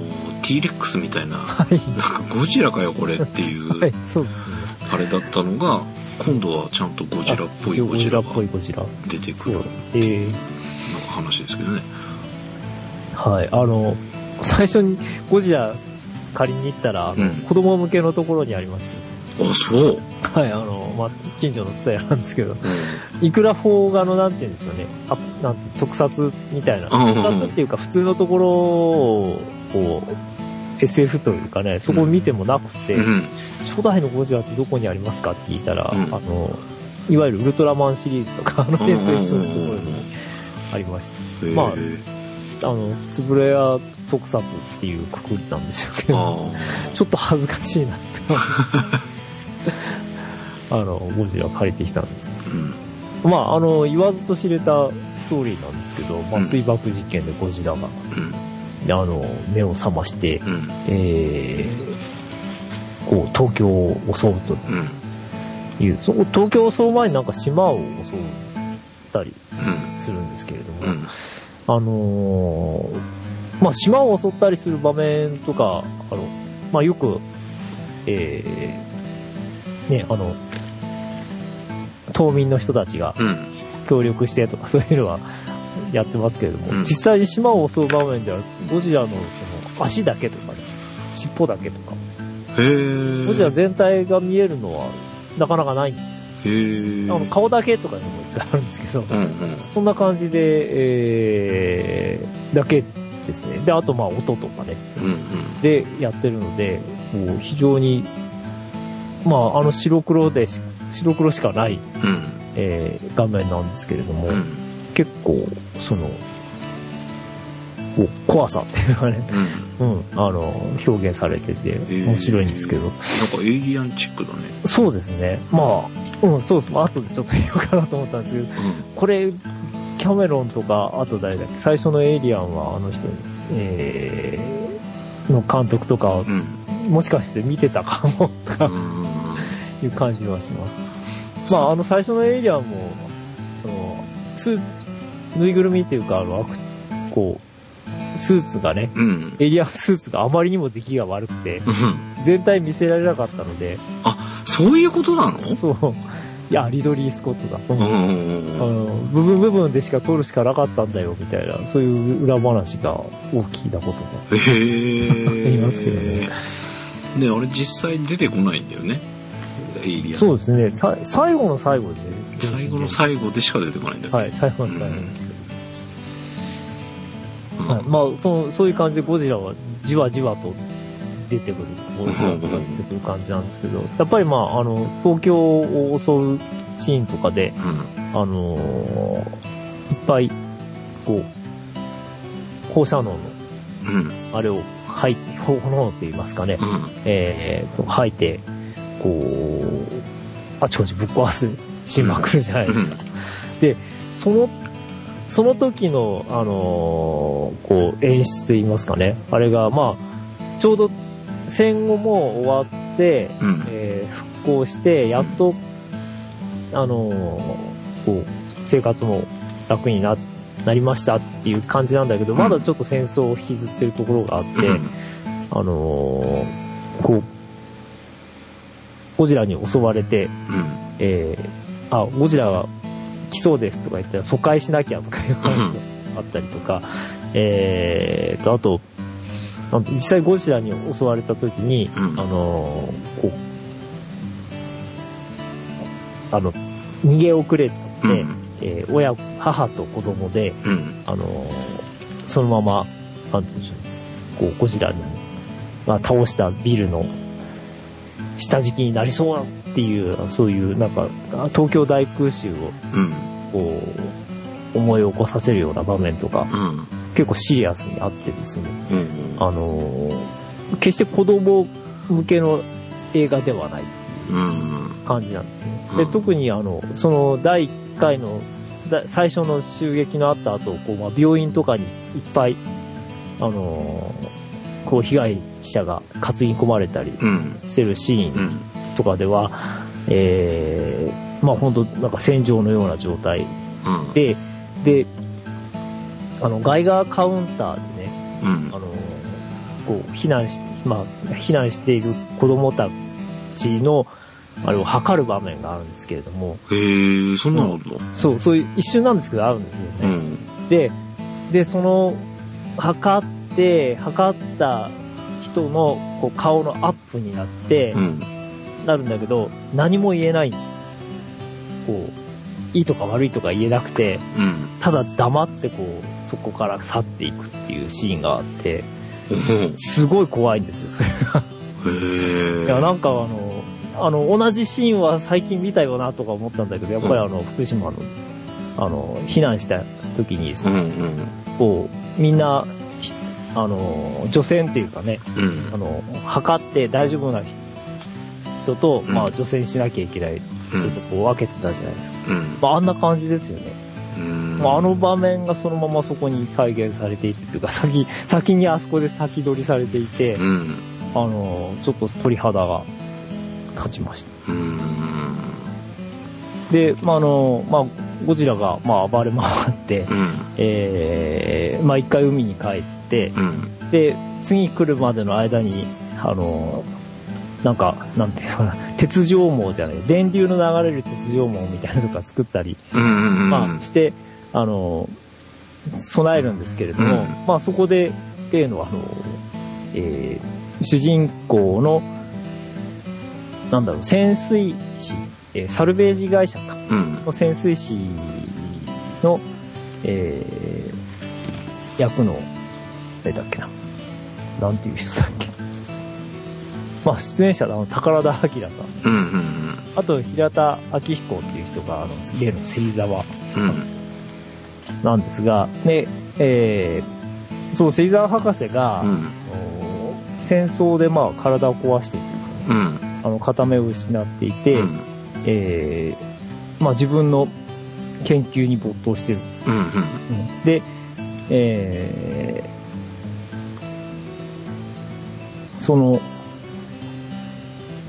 Speaker 2: T レックスみたいな
Speaker 3: はい。
Speaker 2: なんかゴジラかよこれっていう
Speaker 3: はい、そうですね。
Speaker 2: あれだったのが今度はちゃんとゴジラっぽい
Speaker 3: あ
Speaker 2: ゴジラが
Speaker 3: っぽいゴジラ。
Speaker 2: 出てくる
Speaker 3: そう。ええ
Speaker 2: なんか話ですけどね
Speaker 3: はい。あの、最初にゴジラ借りに行ったら、あの
Speaker 2: うん
Speaker 3: 子供向けのところにありました。
Speaker 2: あそう、
Speaker 3: はい、あの、まあ、近所のスタイルなんですけど、
Speaker 2: う
Speaker 3: いくら邦画の、なんて言うんでしょうね、あなんて特撮みたいな、特撮っていうか普通のところを、こう、SF というかね、そこを見てもなくて、
Speaker 2: んうん、
Speaker 3: 初代のゴジラってどこにありますかって聞いたら、
Speaker 2: うん。
Speaker 3: あの、いわゆるウルトラマンシリーズとか、あの辺と一緒のところにありました。まあの、つぶれや特撮っていうくくりなんでしょうけど、
Speaker 2: あ
Speaker 3: ちょっと恥ずかしいなって思って。あの、ゴジラ借りてきたんですけ
Speaker 2: ーうん。
Speaker 3: ど。まあ、あの、言わずと知れたストーリーなんですけど、まあ、
Speaker 2: うん。
Speaker 3: 水爆実験でゴジラが、
Speaker 2: うん。
Speaker 3: あの、目を覚まして、
Speaker 2: うん。
Speaker 3: えー、こう、東京を襲うと
Speaker 2: う。ん。
Speaker 3: いう、そこ、東京を襲う前になんか島を襲ったり
Speaker 2: うん
Speaker 3: するんですけれども、
Speaker 2: うん。
Speaker 3: あのーまあ、島を襲ったりする場面とか、あの、まあ、よく、えー、ね、あの、島民の人たちが
Speaker 2: うん。
Speaker 3: 協力してとかそういうのはやってますけれども、
Speaker 2: うん。
Speaker 3: 実際に島を襲う場面では、ゴジラのその足だけとかね、尻尾だけとか、ゴジラ全体が見えるのはなかなかないんです。よ。あの顔だけとかにも一回あるんですけど、
Speaker 2: うんうん。
Speaker 3: そんな感じで、えー、だけですね。で、あとまあ音とかね、
Speaker 2: うんうん。
Speaker 3: でやってるので、もう非常に、まああの白黒でし、白黒しかない、
Speaker 2: うん。
Speaker 3: えー画面なんですけれども、
Speaker 2: うん。
Speaker 3: 結構、その、怖さっていうかね、
Speaker 2: うん。
Speaker 3: うん、あの、表現されてて
Speaker 2: ー。
Speaker 3: 面白いんですけど、
Speaker 2: なんかエイリアンチックだね。
Speaker 3: そうですね。まあ、うん、そうです。まあ後でちょっと言おうかなと思ったんですけど、これ、キャメロンとか、あと誰だっけ、最初のエイリアンはあの人、えー、の監督とか、
Speaker 2: うん。
Speaker 3: もしかして見てたかも、とか。
Speaker 2: うん
Speaker 3: いう感じはします。まあ、あの最初のエイリアンも、あの、スーぬいぐるみっていうか、あの、こう、スーツがね、
Speaker 2: うん。
Speaker 3: エイリアンスーツがあまりにも出来が悪くて、
Speaker 2: うん。
Speaker 3: 全体見せられなかったので、
Speaker 2: そういうことなの？
Speaker 3: そう、いや、リドリー・スコットだ。
Speaker 2: うんうん
Speaker 3: あの、部分部分でしか撮るしかなかったんだよ、みたいな、そういう裏話が大きなことが。
Speaker 2: へえ
Speaker 3: 言いますけどね。
Speaker 2: であれ実際出てこないんだよねエイリアン
Speaker 3: そうですね、さ最後の最後で、
Speaker 2: 最後の最後でしか出てこないんだ。
Speaker 3: はい、最後の最後です。け
Speaker 2: うん。
Speaker 3: ど。はい、まあそう、そういう感じでゴジラはじわじわと出てくる、ゴジラが出てくる感じなんですけど、やっぱりまあ、あの、東京を襲うシーンとかで、
Speaker 2: うん。
Speaker 3: あのーいっぱい、こう、放射能の、
Speaker 2: うん。
Speaker 3: あれを吐いて、炎と言いますかね、
Speaker 2: うん。
Speaker 3: えーと、吐いて、こう、あちこちぶっ壊すしまくるじゃないですか。で、その、その時の、あのーこう、演出と言いますかね。あれが、まあ、ちょうど戦後も終わって、
Speaker 2: うん
Speaker 3: えー復興して、やっと、あのーこう、生活も楽にな、なりましたっていう感じなんだけど、
Speaker 2: うん
Speaker 3: まだちょっと戦争を引きずってるところがあって、
Speaker 2: うん
Speaker 3: あのーこう、ゴジラに襲われて、
Speaker 2: うん。
Speaker 3: えー、あ、ゴジラが来そうですとか言ったら疎開しなきゃとかいう話があったりとか、えーと、あと、実際ゴジラに襲われた時に、
Speaker 2: うん。
Speaker 3: あのーこう、あの、逃げ遅れちゃって、
Speaker 2: うん。
Speaker 3: えー親、母と子供で、
Speaker 2: うん。
Speaker 3: あのーそのまま、なんて言うんでしょう、こう、ゴジラに、まあ、倒したビルの下敷きになりそうだっていう、そういう、なんか、東京大空襲を、
Speaker 2: うん。
Speaker 3: こう、思い起こさせるような場面とか、
Speaker 2: うん。
Speaker 3: 結構シリアスにあってですね、
Speaker 2: うん。
Speaker 3: あのー決して子供向けの映画ではない
Speaker 2: うん。
Speaker 3: 感じなんですね。で、
Speaker 2: うん
Speaker 3: 特にあの、その第1回の、だ最初の襲撃のあった後、こう、まあ、病院とかにいっぱい、あのーこう、被害者が担ぎ込まれたり
Speaker 2: うん。
Speaker 3: してるシーン
Speaker 2: うん。
Speaker 3: とかでは、えー、まあ本当なんか戦場のような状態
Speaker 2: うん。
Speaker 3: で、で、あの、ガイガーカウンターでね、
Speaker 2: うん
Speaker 3: あ。の、こう、避難し、まあ、避難している子供たちの、あれを測る場面があるんですけれども、
Speaker 2: へえ、そんなのあるの？
Speaker 3: そう、そういう一瞬なんですけどあるんですよね。
Speaker 2: うん。
Speaker 3: で、で、その、測って、測った人のこう顔のアップになって、
Speaker 2: うん。
Speaker 3: なるんだけど、何も言えない。こう、いいとか悪いとか言えなくて、
Speaker 2: うん。
Speaker 3: ただ黙ってこう、そこから去っていくっていうシーンがあって、
Speaker 2: うん。
Speaker 3: すごい怖いんですよ、それが。いや、なんかあの、あの、同じシーンは最近見たよなとか思ったんだけど、やっぱりあの、福島の、あの、避難した時にですね、
Speaker 2: うんうん。
Speaker 3: こう、みんな、ひあの、女性っていうかね、
Speaker 2: うん
Speaker 3: あ。の、測って大丈夫な人と、
Speaker 2: うん
Speaker 3: まあ、除染しなきゃいけない人とこう分けてたじゃないですか。
Speaker 2: うん。
Speaker 3: まあ、あんな感じですよね。
Speaker 2: うん。
Speaker 3: まあ、あの場面がそのままそこに再現されていて、というか、先、先にあそこで先取りされていて、
Speaker 2: うん。
Speaker 3: あの、ちょっと鳥肌が立ちました。
Speaker 2: うん。
Speaker 3: で、まあ、あの、まあ、ゴジラが、まあ、暴れ回って、
Speaker 2: うん。
Speaker 3: えー、まあ、一回海に帰って、
Speaker 2: うん。
Speaker 3: で、次来るまでの間に、あの、なんか、なんていうのかな、鉄条網じゃない、電流の流れる鉄条網みたいなのとか作ったり、
Speaker 2: うん。
Speaker 3: まあ、して、あの、備えるんですけれども、
Speaker 2: うん
Speaker 3: まあ、そこで、例の、あの、えー主人公の、なんだろう、潜水士、えーサルベージ会社か、
Speaker 2: うん。
Speaker 3: の潜水士の、えー役の、誰だっけな。なんていう人だっけ。まあ、出演者の宝田明さん。
Speaker 2: うん。うん。
Speaker 3: あと、平田明彦っていう人が、あの、例の芹沢
Speaker 2: うん。
Speaker 3: なんですが、で、えー、そう、芹沢博士が、
Speaker 2: うん。
Speaker 3: 戦争でまあ体を壊している
Speaker 2: うん。
Speaker 3: あの、片目を失っていて、
Speaker 2: うん。
Speaker 3: えー、まあ自分の研究に没頭してる。
Speaker 2: うん。
Speaker 3: うんで、えその、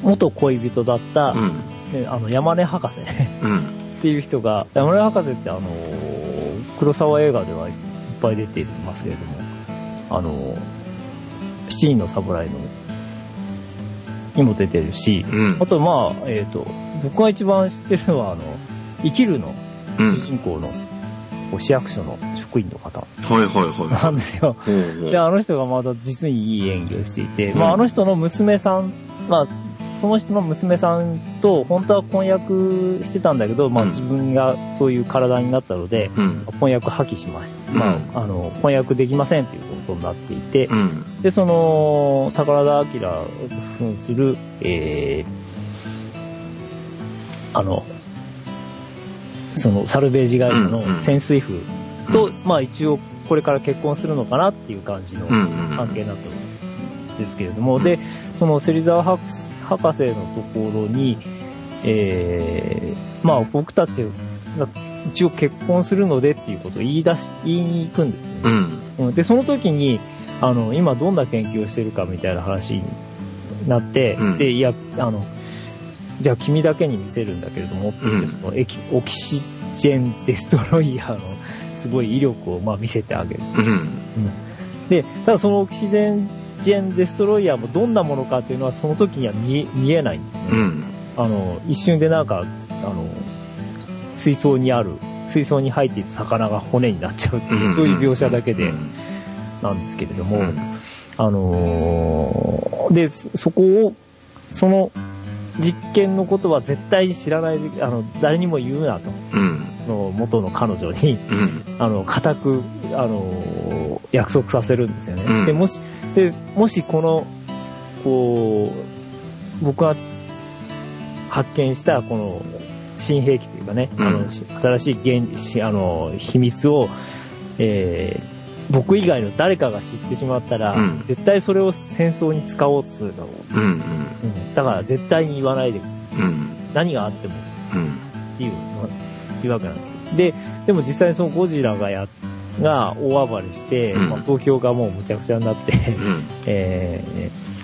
Speaker 3: 元恋人だった、
Speaker 2: うん。
Speaker 3: えあの、山根博士っ
Speaker 2: うん。
Speaker 3: ていう人が、山根博士ってあの、黒沢映画ではいっぱい出ていますけれども、あの、七人の侍の、にも出てるし、
Speaker 2: うん
Speaker 3: あ。とまあ、えっ、と、僕が一番知ってるのは、あの、生きるの
Speaker 2: うん
Speaker 3: 主人公の、こう市役所の職員の方
Speaker 2: はいはい
Speaker 3: であの人がまた実にいい演技をしていて、
Speaker 2: うん。
Speaker 3: まああの人の娘さん、まあ、その人の娘さんと本当は婚約してたんだけど、まあ
Speaker 2: うん。
Speaker 3: 自分がそういう体になったので、
Speaker 2: うん。
Speaker 3: 婚約破棄しました。
Speaker 2: うん。
Speaker 3: まあ、あの、婚約できませんということになっていて、
Speaker 2: うん。
Speaker 3: で、その、宝田明を扮する、えー、あの、その、サルベージ会社の潜水夫と、まあ一応これから結婚するのかなっていう感じの。関係になってます。ですけれども、で、その芹沢博博士のところに、えー、まあ僕たちが一応結婚するのでっていうことを言い出し、言いに行くんですね。
Speaker 2: うん。
Speaker 3: うんで、その時に、あの、今どんな研究をしてるかみたいな話になって、
Speaker 2: うん
Speaker 3: で、いや、あの、じゃあ君だけに見せるんだけれどもって言って、
Speaker 2: うん
Speaker 3: そのエキオキシジェンデストロイヤーのすごい威力をまあ見せてあげる。
Speaker 2: うん。
Speaker 3: で、ただそのオキシジェンジェンデストロイヤーもどんなものかっていうのはその時には見え見えないんですね。
Speaker 2: うん。
Speaker 3: あの、一瞬でなんか、あの、水槽にある、水槽に入っていた魚が骨になっちゃうっていう、そういう描写だけでなんですけれども、
Speaker 2: うん
Speaker 3: あのーで、そそこを、その実験のことは絶対に知らないで、あの、誰にも言うなと。
Speaker 2: うん。
Speaker 3: その元の彼女に、
Speaker 2: うん。
Speaker 3: あの、固く、あの、約束させるんですよね。
Speaker 2: うん
Speaker 3: で、もし、で、もしこの、こう、僕が発見したこの新兵器というかね、
Speaker 2: うん
Speaker 3: あの、し新しい原しあの、秘密を、えー僕以外の誰かが知ってしまったら、
Speaker 2: うん
Speaker 3: 絶対それを戦争に使おうとするだろう。
Speaker 2: うん。
Speaker 3: うんだから絶対に言わないで、
Speaker 2: うん。
Speaker 3: 何があっても
Speaker 2: うん。
Speaker 3: っていう、わけなんです。で、でも実際にそのゴジラがや、が大暴れして、
Speaker 2: うん
Speaker 3: まあ、東京がもうむちゃくちゃになって、
Speaker 2: うん。
Speaker 3: えー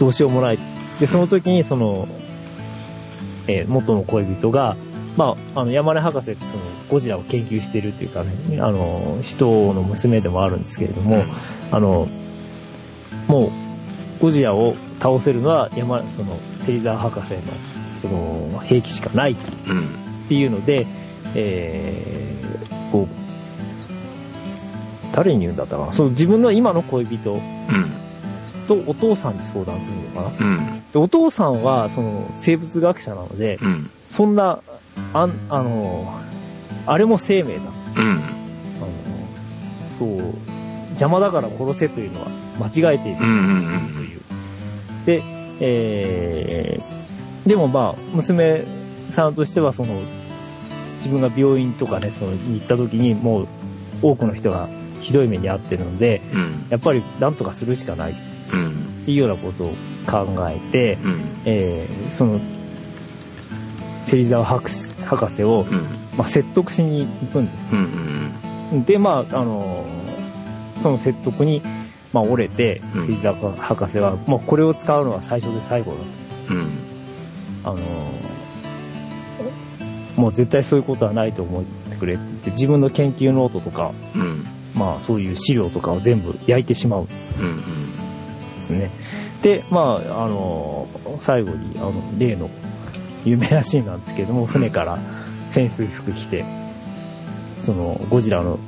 Speaker 3: どうしようもない。で、その時にその、えー元の恋人が、まあ、あの、山根博士ってその、ゴジラを研究してるっていうかね、あの、人の娘でもあるんですけれども、あの、もう、ゴジラを倒せるのは山、その、芹沢博士の、その、兵器しかない
Speaker 2: うん。
Speaker 3: っていうので、えーこう、誰に言うんだったかな？その自分の今の恋人
Speaker 2: うん。
Speaker 3: とお父さんに相談するのかな？
Speaker 2: うん。
Speaker 3: でお父さんは、その、生物学者なので、
Speaker 2: うん。
Speaker 3: そんな、あん、あの、あれも生命だ。
Speaker 2: うん。
Speaker 3: あの、そう、邪魔だから殺せというのは間違えている
Speaker 2: うん。うん。
Speaker 3: という。で、えー、でもまあ、娘さんとしては、その、自分が病院とかね、その、に行った時に、もう、多くの人がひどい目に遭ってるので、
Speaker 2: うん。
Speaker 3: やっぱりなんとかするしかないっ
Speaker 2: うん。
Speaker 3: ていうようなことを考えて、
Speaker 2: うん。
Speaker 3: えー、その、芹沢博士博士を、
Speaker 2: うん。
Speaker 3: まあ、説得しに行くんです。
Speaker 2: うん。
Speaker 3: で、まあ、あのーその説得に、まあ、折れて、
Speaker 2: うん
Speaker 3: 芹沢博士は、もうこれを使うのは最初で最後だと。
Speaker 2: うん。
Speaker 3: あのーもう絶対そういうことはないと思ってくれって自分の研究ノートとか、
Speaker 2: うん。
Speaker 3: まあ、そういう資料とかを全部焼いてしまうん
Speaker 2: うん。
Speaker 3: ですね。で、まあ、あのー最後に、あの、例の有名なシーンなんですけども、船から潜水服着て、その、ゴジラの、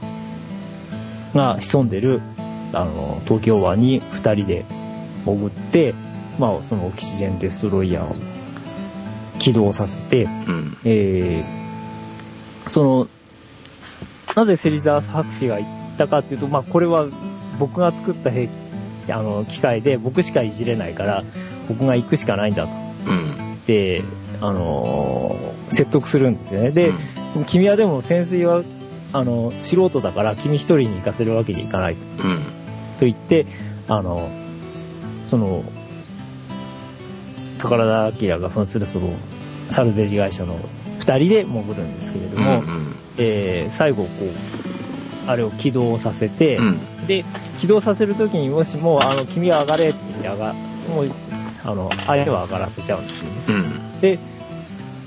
Speaker 3: が潜んでる、あの、東京湾に二人で潜って、まあ、そのオキシジェンデストロイヤーを起動させて、
Speaker 2: うん。
Speaker 3: えー、その、なぜ芹沢博士が言ったかっていうと、まあ、これは僕が作った兵あの、機械で僕しかいじれないから、僕が行くしかないんだと。
Speaker 2: うん。
Speaker 3: で、あのー説得するんですよね。で、君はでも潜水は、あの、素人だから君一人に行かせるわけにいかないと。
Speaker 2: うん。
Speaker 3: と言って、あの、その、宝田明が扮するその、サルベージ会社の二人で潜るんですけれども、
Speaker 2: うん。
Speaker 3: えー最後こう、あれを起動させて、
Speaker 2: うん。
Speaker 3: で、起動させるときにもしも、あの、君は上がれって言って上が、もう、あの、相手は上がらせちゃうんですよね。
Speaker 2: うん。
Speaker 3: で、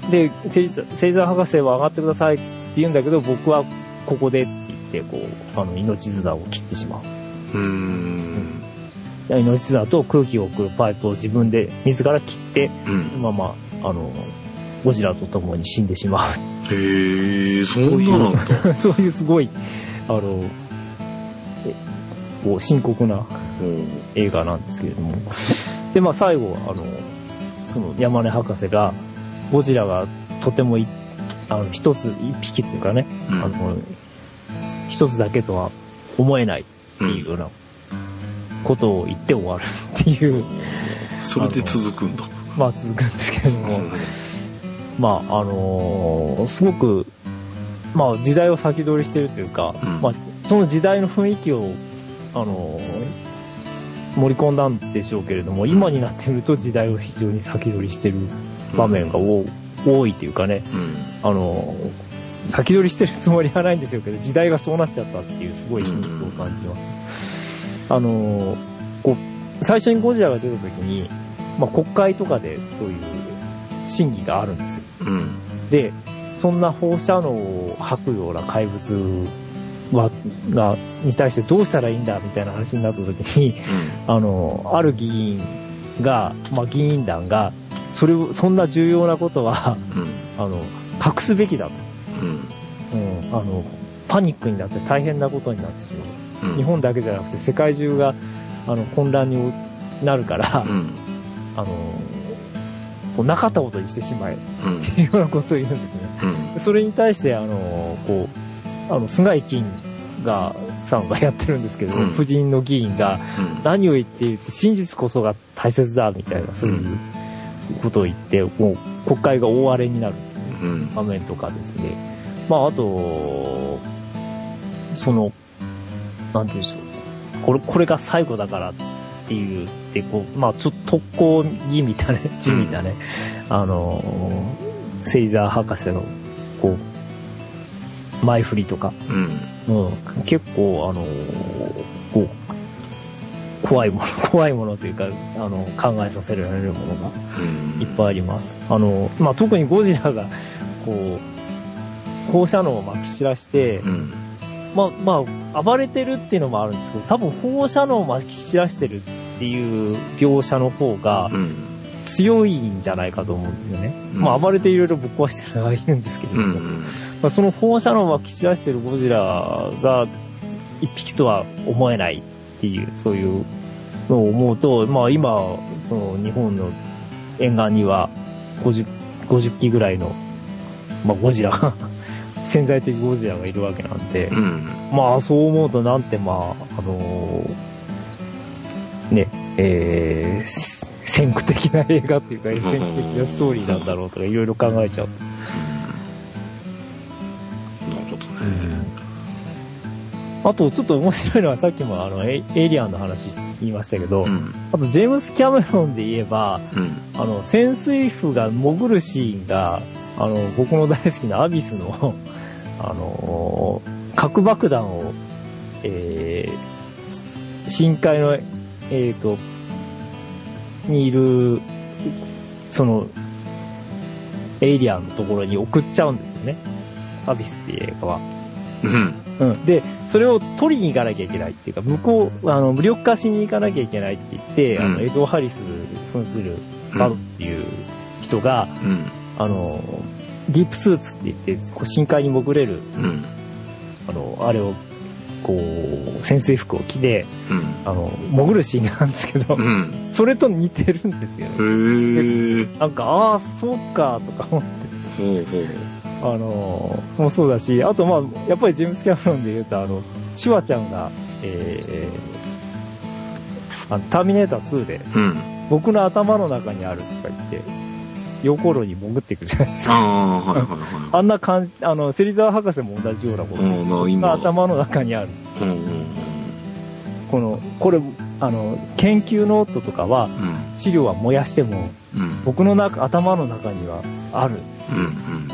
Speaker 3: で、星座星座博士は上がってくださいって言うんだけど、僕はここでって言って、こう、あの、命綱を切ってしまう。
Speaker 2: うん。
Speaker 3: 命綱と空気を送るパイプを自分で自ら切って、
Speaker 2: うん
Speaker 3: そ。のまま、あの、ゴジラと共に死んでしまう。
Speaker 2: へえ、そんななんだ。
Speaker 3: そういうすごい、あの、えこう深刻な映画なんですけれども。で、まあ最後、あの、その山根博士が、ゴジラがとてもい、あの、一つ、一匹というかね、
Speaker 2: うん
Speaker 3: あの、一つだけとは思えないっていうようなことを言って終わるっていう、
Speaker 2: それで続くんだ。
Speaker 3: まあ続くんですけれども、まあ、あのーすごく、まあ時代を先取りしてるというか、
Speaker 2: うん。
Speaker 3: まあその時代の雰囲気を、あのー盛り込んだんでしょうけれども、今になってみると時代を非常に先取りしてる場面が多,、多いというかね、
Speaker 2: うん。
Speaker 3: あのー先取りしてるつもりはないんでしょうけど、時代がそうなっちゃったっていうすごい皮肉を感じます。あのーこう、最初にゴジラが出た時に、まあ国会とかでそういう審議があるんですよ。
Speaker 2: うん。
Speaker 3: で、そんな放射能を吐くような怪物は、が、に対してどうしたらいいんだみたいな話になった時に、あの、ある議員が、まあ議員団が、それを、そんな重要なことは、
Speaker 2: うん。
Speaker 3: あの、隠すべきだと。
Speaker 2: うん。
Speaker 3: うん、あの、パニックになって大変なことになってしまう。
Speaker 2: うん。
Speaker 3: 日本だけじゃなくて世界中が、あの、混乱になるから、
Speaker 2: うん。
Speaker 3: あの、こうなかったことにしてしまえっ
Speaker 2: うん。
Speaker 3: ていうようなことを言うんですね。
Speaker 2: うん。
Speaker 3: それに対して、あの、こう、あの、菅井金が、さんがやってるんですけど、
Speaker 2: うん
Speaker 3: 夫人の議員が、
Speaker 2: うん。
Speaker 3: 何を言っていて真実こそが大切だ、みたいな、そういうことを言って、もう国会が大荒れになる
Speaker 2: うん。
Speaker 3: 場面とかですね。まあ、あと、その、なんて言うんでしょう。これ、これが最後だからっていう、で、こう、まあ、ちょっと特攻儀みたいな、字みたいなね、あの、セイザー博士の、こう、前振りとか、
Speaker 2: うん。
Speaker 3: うん、結構、あの、こう、怖いもの、怖いものというか、あの、考えさせられるものが
Speaker 2: うん。
Speaker 3: いっぱいあります。あの、まあ、特にゴジラが、こう、放射能をまき散らして、
Speaker 2: うん。
Speaker 3: まあ、まあ、暴れてるっていうのもあるんですけど、多分放射能をまき散らしてるっていう描写の方が
Speaker 2: うん。
Speaker 3: 強いんじゃないかと思うんですよね。
Speaker 2: うん
Speaker 3: まあ、暴れていろいろぶっ壊してるのがいるんですけれども、
Speaker 2: うん。
Speaker 3: まあ、その放射能をまき散らしてるゴジラが一匹とは思えないっていう、そういうのを思うと、まあ今、その日本の沿岸には50、50機ぐらいの、まあゴジラが、潜在的ゴジラがいるわけなんで、
Speaker 2: うん。
Speaker 3: まあそう思うとなんてまあ、あのーね、えー、先駆的な映画っていうか、先駆的なストーリーなんだろうとかいろいろ考えちゃう。
Speaker 2: なるほどね。
Speaker 3: あと、ちょっと面白いのは、さっきもあの、エイエイリアンの話言いましたけど、
Speaker 2: うん。
Speaker 3: あと、ジェームス・キャメロンで言えば、
Speaker 2: うん。
Speaker 3: あの、潜水夫が潜るシーンが、あの、僕の大好きなアビスの、あの、核爆弾を、えー、深海の、えっ、と、にいる、その、エイリアンのところに送っちゃうんですよね。アビスっていう映画は。
Speaker 2: うん。
Speaker 3: うん。で、それを取りに行かなきゃいけないっていうか、向こう、あの、無力化しに行かなきゃいけないって言って、あ
Speaker 2: うん
Speaker 3: の、エド・ハリス扮するバドっていう人が、
Speaker 2: うん。
Speaker 3: あの、ディープスーツって言って、こう深海に潜れる、
Speaker 2: うん。
Speaker 3: あの、あれを、こう、潜水服を着て、
Speaker 2: うん。
Speaker 3: あの、潜るシーンがあるんですけど
Speaker 2: う、ん。
Speaker 3: それと似てるんですよね。なんか、ああ、そうか、とか思って、
Speaker 2: ほうほう。
Speaker 3: あの、もそうだし、あとまあ、やっぱりジェームス・キャメロンで言うと、あの、シュワちゃんが、えー、あの、ターミネーター2で、
Speaker 2: うん。
Speaker 3: 僕の頭の中にあるとか言って、横路に潜っていくじゃないですか。
Speaker 2: ああ、はいはいはい。
Speaker 3: あんな感じ、あの、芹沢博士も同じようなこと。
Speaker 2: うんな
Speaker 3: 僕の
Speaker 2: 今
Speaker 3: 頭の中にある。
Speaker 2: うんうん
Speaker 3: この、これ、あの、研究ノートとかは、
Speaker 2: うん。
Speaker 3: 資料は燃やしても、
Speaker 2: うん。
Speaker 3: 僕の中、頭の中にはある。
Speaker 2: うん。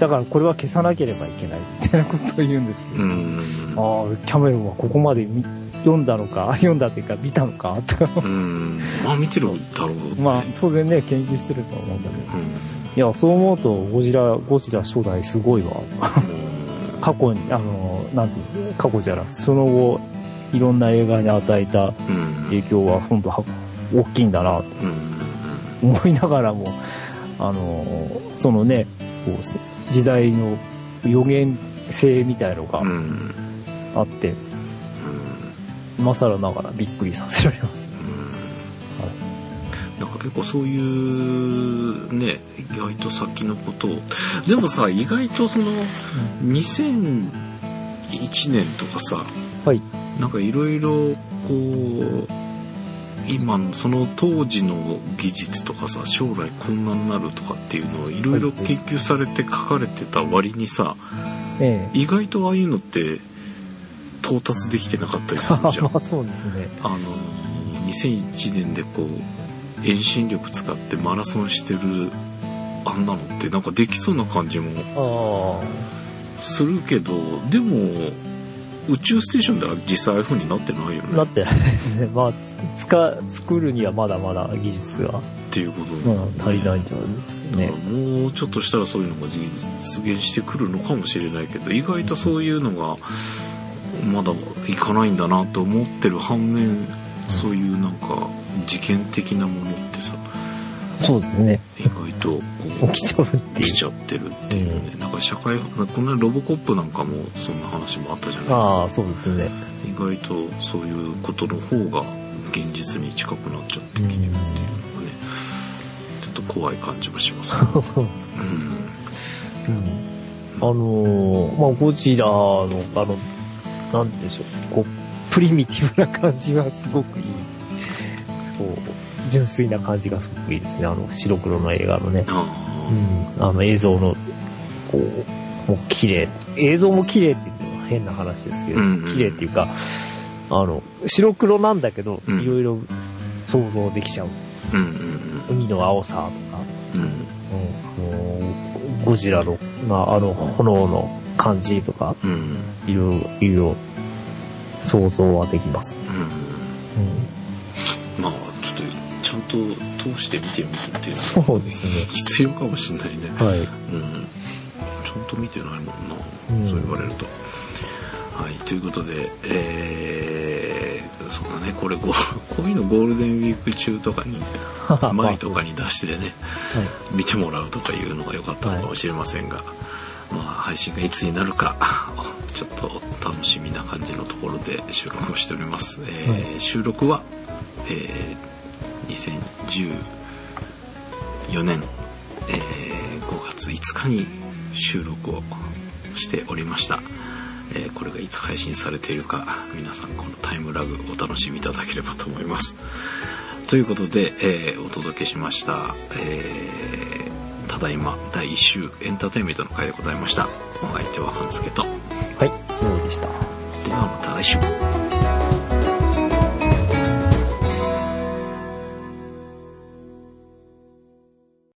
Speaker 3: だからこれは消さなければいけない、みたいなことを言うんですけど。
Speaker 2: うん。うん。
Speaker 3: ああ、キャメロンはここまで見読んだのか、読んだっていうか見たのか、とか。
Speaker 2: うん。まあ見てるだろう、ね。
Speaker 3: まあ、当然ね、研究してると思うんだけど。
Speaker 2: うん。
Speaker 3: いや、そう思うと、ゴジラ、ゴジラ初代すごいわ。過去に、あの、なんていうの過去じゃなくその後、いろんな映画に与えた
Speaker 2: うん。
Speaker 3: 影響は、本当は大きいんだな、と
Speaker 2: うん。
Speaker 3: 思いながらも、あの、そのね、こう、時代の予言性みたいのが
Speaker 2: うん。うん。
Speaker 3: 今更ながらびっくりさせられます。
Speaker 2: なんか結構そういうね意外と先のことをでもさ意外とその2001年とかさ
Speaker 3: はい。
Speaker 2: なんかいろいろこう今のその当時の技術とかさ将来こんなになるとかっていうのをいろいろ研究されて書かれてた割にさ
Speaker 3: ええ。
Speaker 2: 意外とああいうのって到達できてなかったりするじゃん
Speaker 3: まあそうですね。
Speaker 2: あの2001年でこう遠心力使ってマラソンしてるあんなのってなんかできそうな感じも
Speaker 3: あ
Speaker 2: するけどでも宇宙ステーションでは実際ああいう風になってないよ
Speaker 3: あ、なっ
Speaker 2: ね
Speaker 3: てないですね。まあ、つ、つか、作るにはまだまだ技術が、
Speaker 2: っていうこと
Speaker 3: うん、足りないんじゃないですかね
Speaker 2: だから。もうちょっとしたらそういうのが実現してくるのかもしれないけど意外とそういうのがまだいかないんだなと思ってる反面そういうなんか事件的なものってさ
Speaker 3: そうですね。
Speaker 2: 意外とこう
Speaker 3: 起きちゃうっていう。
Speaker 2: 来ちゃってるっていうね、なんか社会このロボコップなんかもそんな話もあったじゃないです
Speaker 3: あ
Speaker 2: か
Speaker 3: あ、そうですね。
Speaker 2: 意外とそういうことの方が現実に近くなっちゃってきてるっていうのがね、って怖い感じもします。
Speaker 3: そうそう
Speaker 2: うん。
Speaker 3: うんあのーまあ、ゴジラの、あの、なんでしょう、こう、プリミティブな感じがすごくいい。こう、純粋な感じがすごくいいですね、あの、白黒の映画のね。
Speaker 2: あ
Speaker 3: うん、あの、映像の、こう、もう綺麗。映像も綺麗って言っても変な話ですけど、
Speaker 2: うんうん
Speaker 3: 綺麗っていうか、あの、白黒なんだけど、
Speaker 2: うん
Speaker 3: いろいろ想像できちゃう。
Speaker 2: あ。うんうん
Speaker 3: 海の青さとか、
Speaker 2: うん。
Speaker 3: ゴジラの、まあ、あの、炎の感じとか、
Speaker 2: うん。
Speaker 3: いろいろ、想像はできます。
Speaker 2: うん。
Speaker 3: うん、
Speaker 2: まあ、ちょっと、ちゃんと通して見てみるっていうのは
Speaker 3: そうですね。
Speaker 2: 必要かもしれないね。
Speaker 3: はい。
Speaker 2: うん。ちゃんと見てないもんな。
Speaker 3: うん
Speaker 2: そう言われると。はい。ということで、えー、そうだね。これご、こういうのゴールデンウィーク中とかに、前とかに出してね、
Speaker 3: はい。
Speaker 2: 見てもらうとかいうのが良かったのかもしれませんが、まあ、配信がいつになるか、ちょっと楽しみな感じのところで収録をしております。えー収録は、えー2014年、えー5月5日に収録をしておりました。えーこれがいつ配信されているか、皆さんこのタイムラグお楽しみいただければと思います。ということで、えーお届けしました、えーただいま第1週エンターテインメントの回でございました。お相手は半助と。
Speaker 3: はい、そうでした。
Speaker 2: ではまた来週。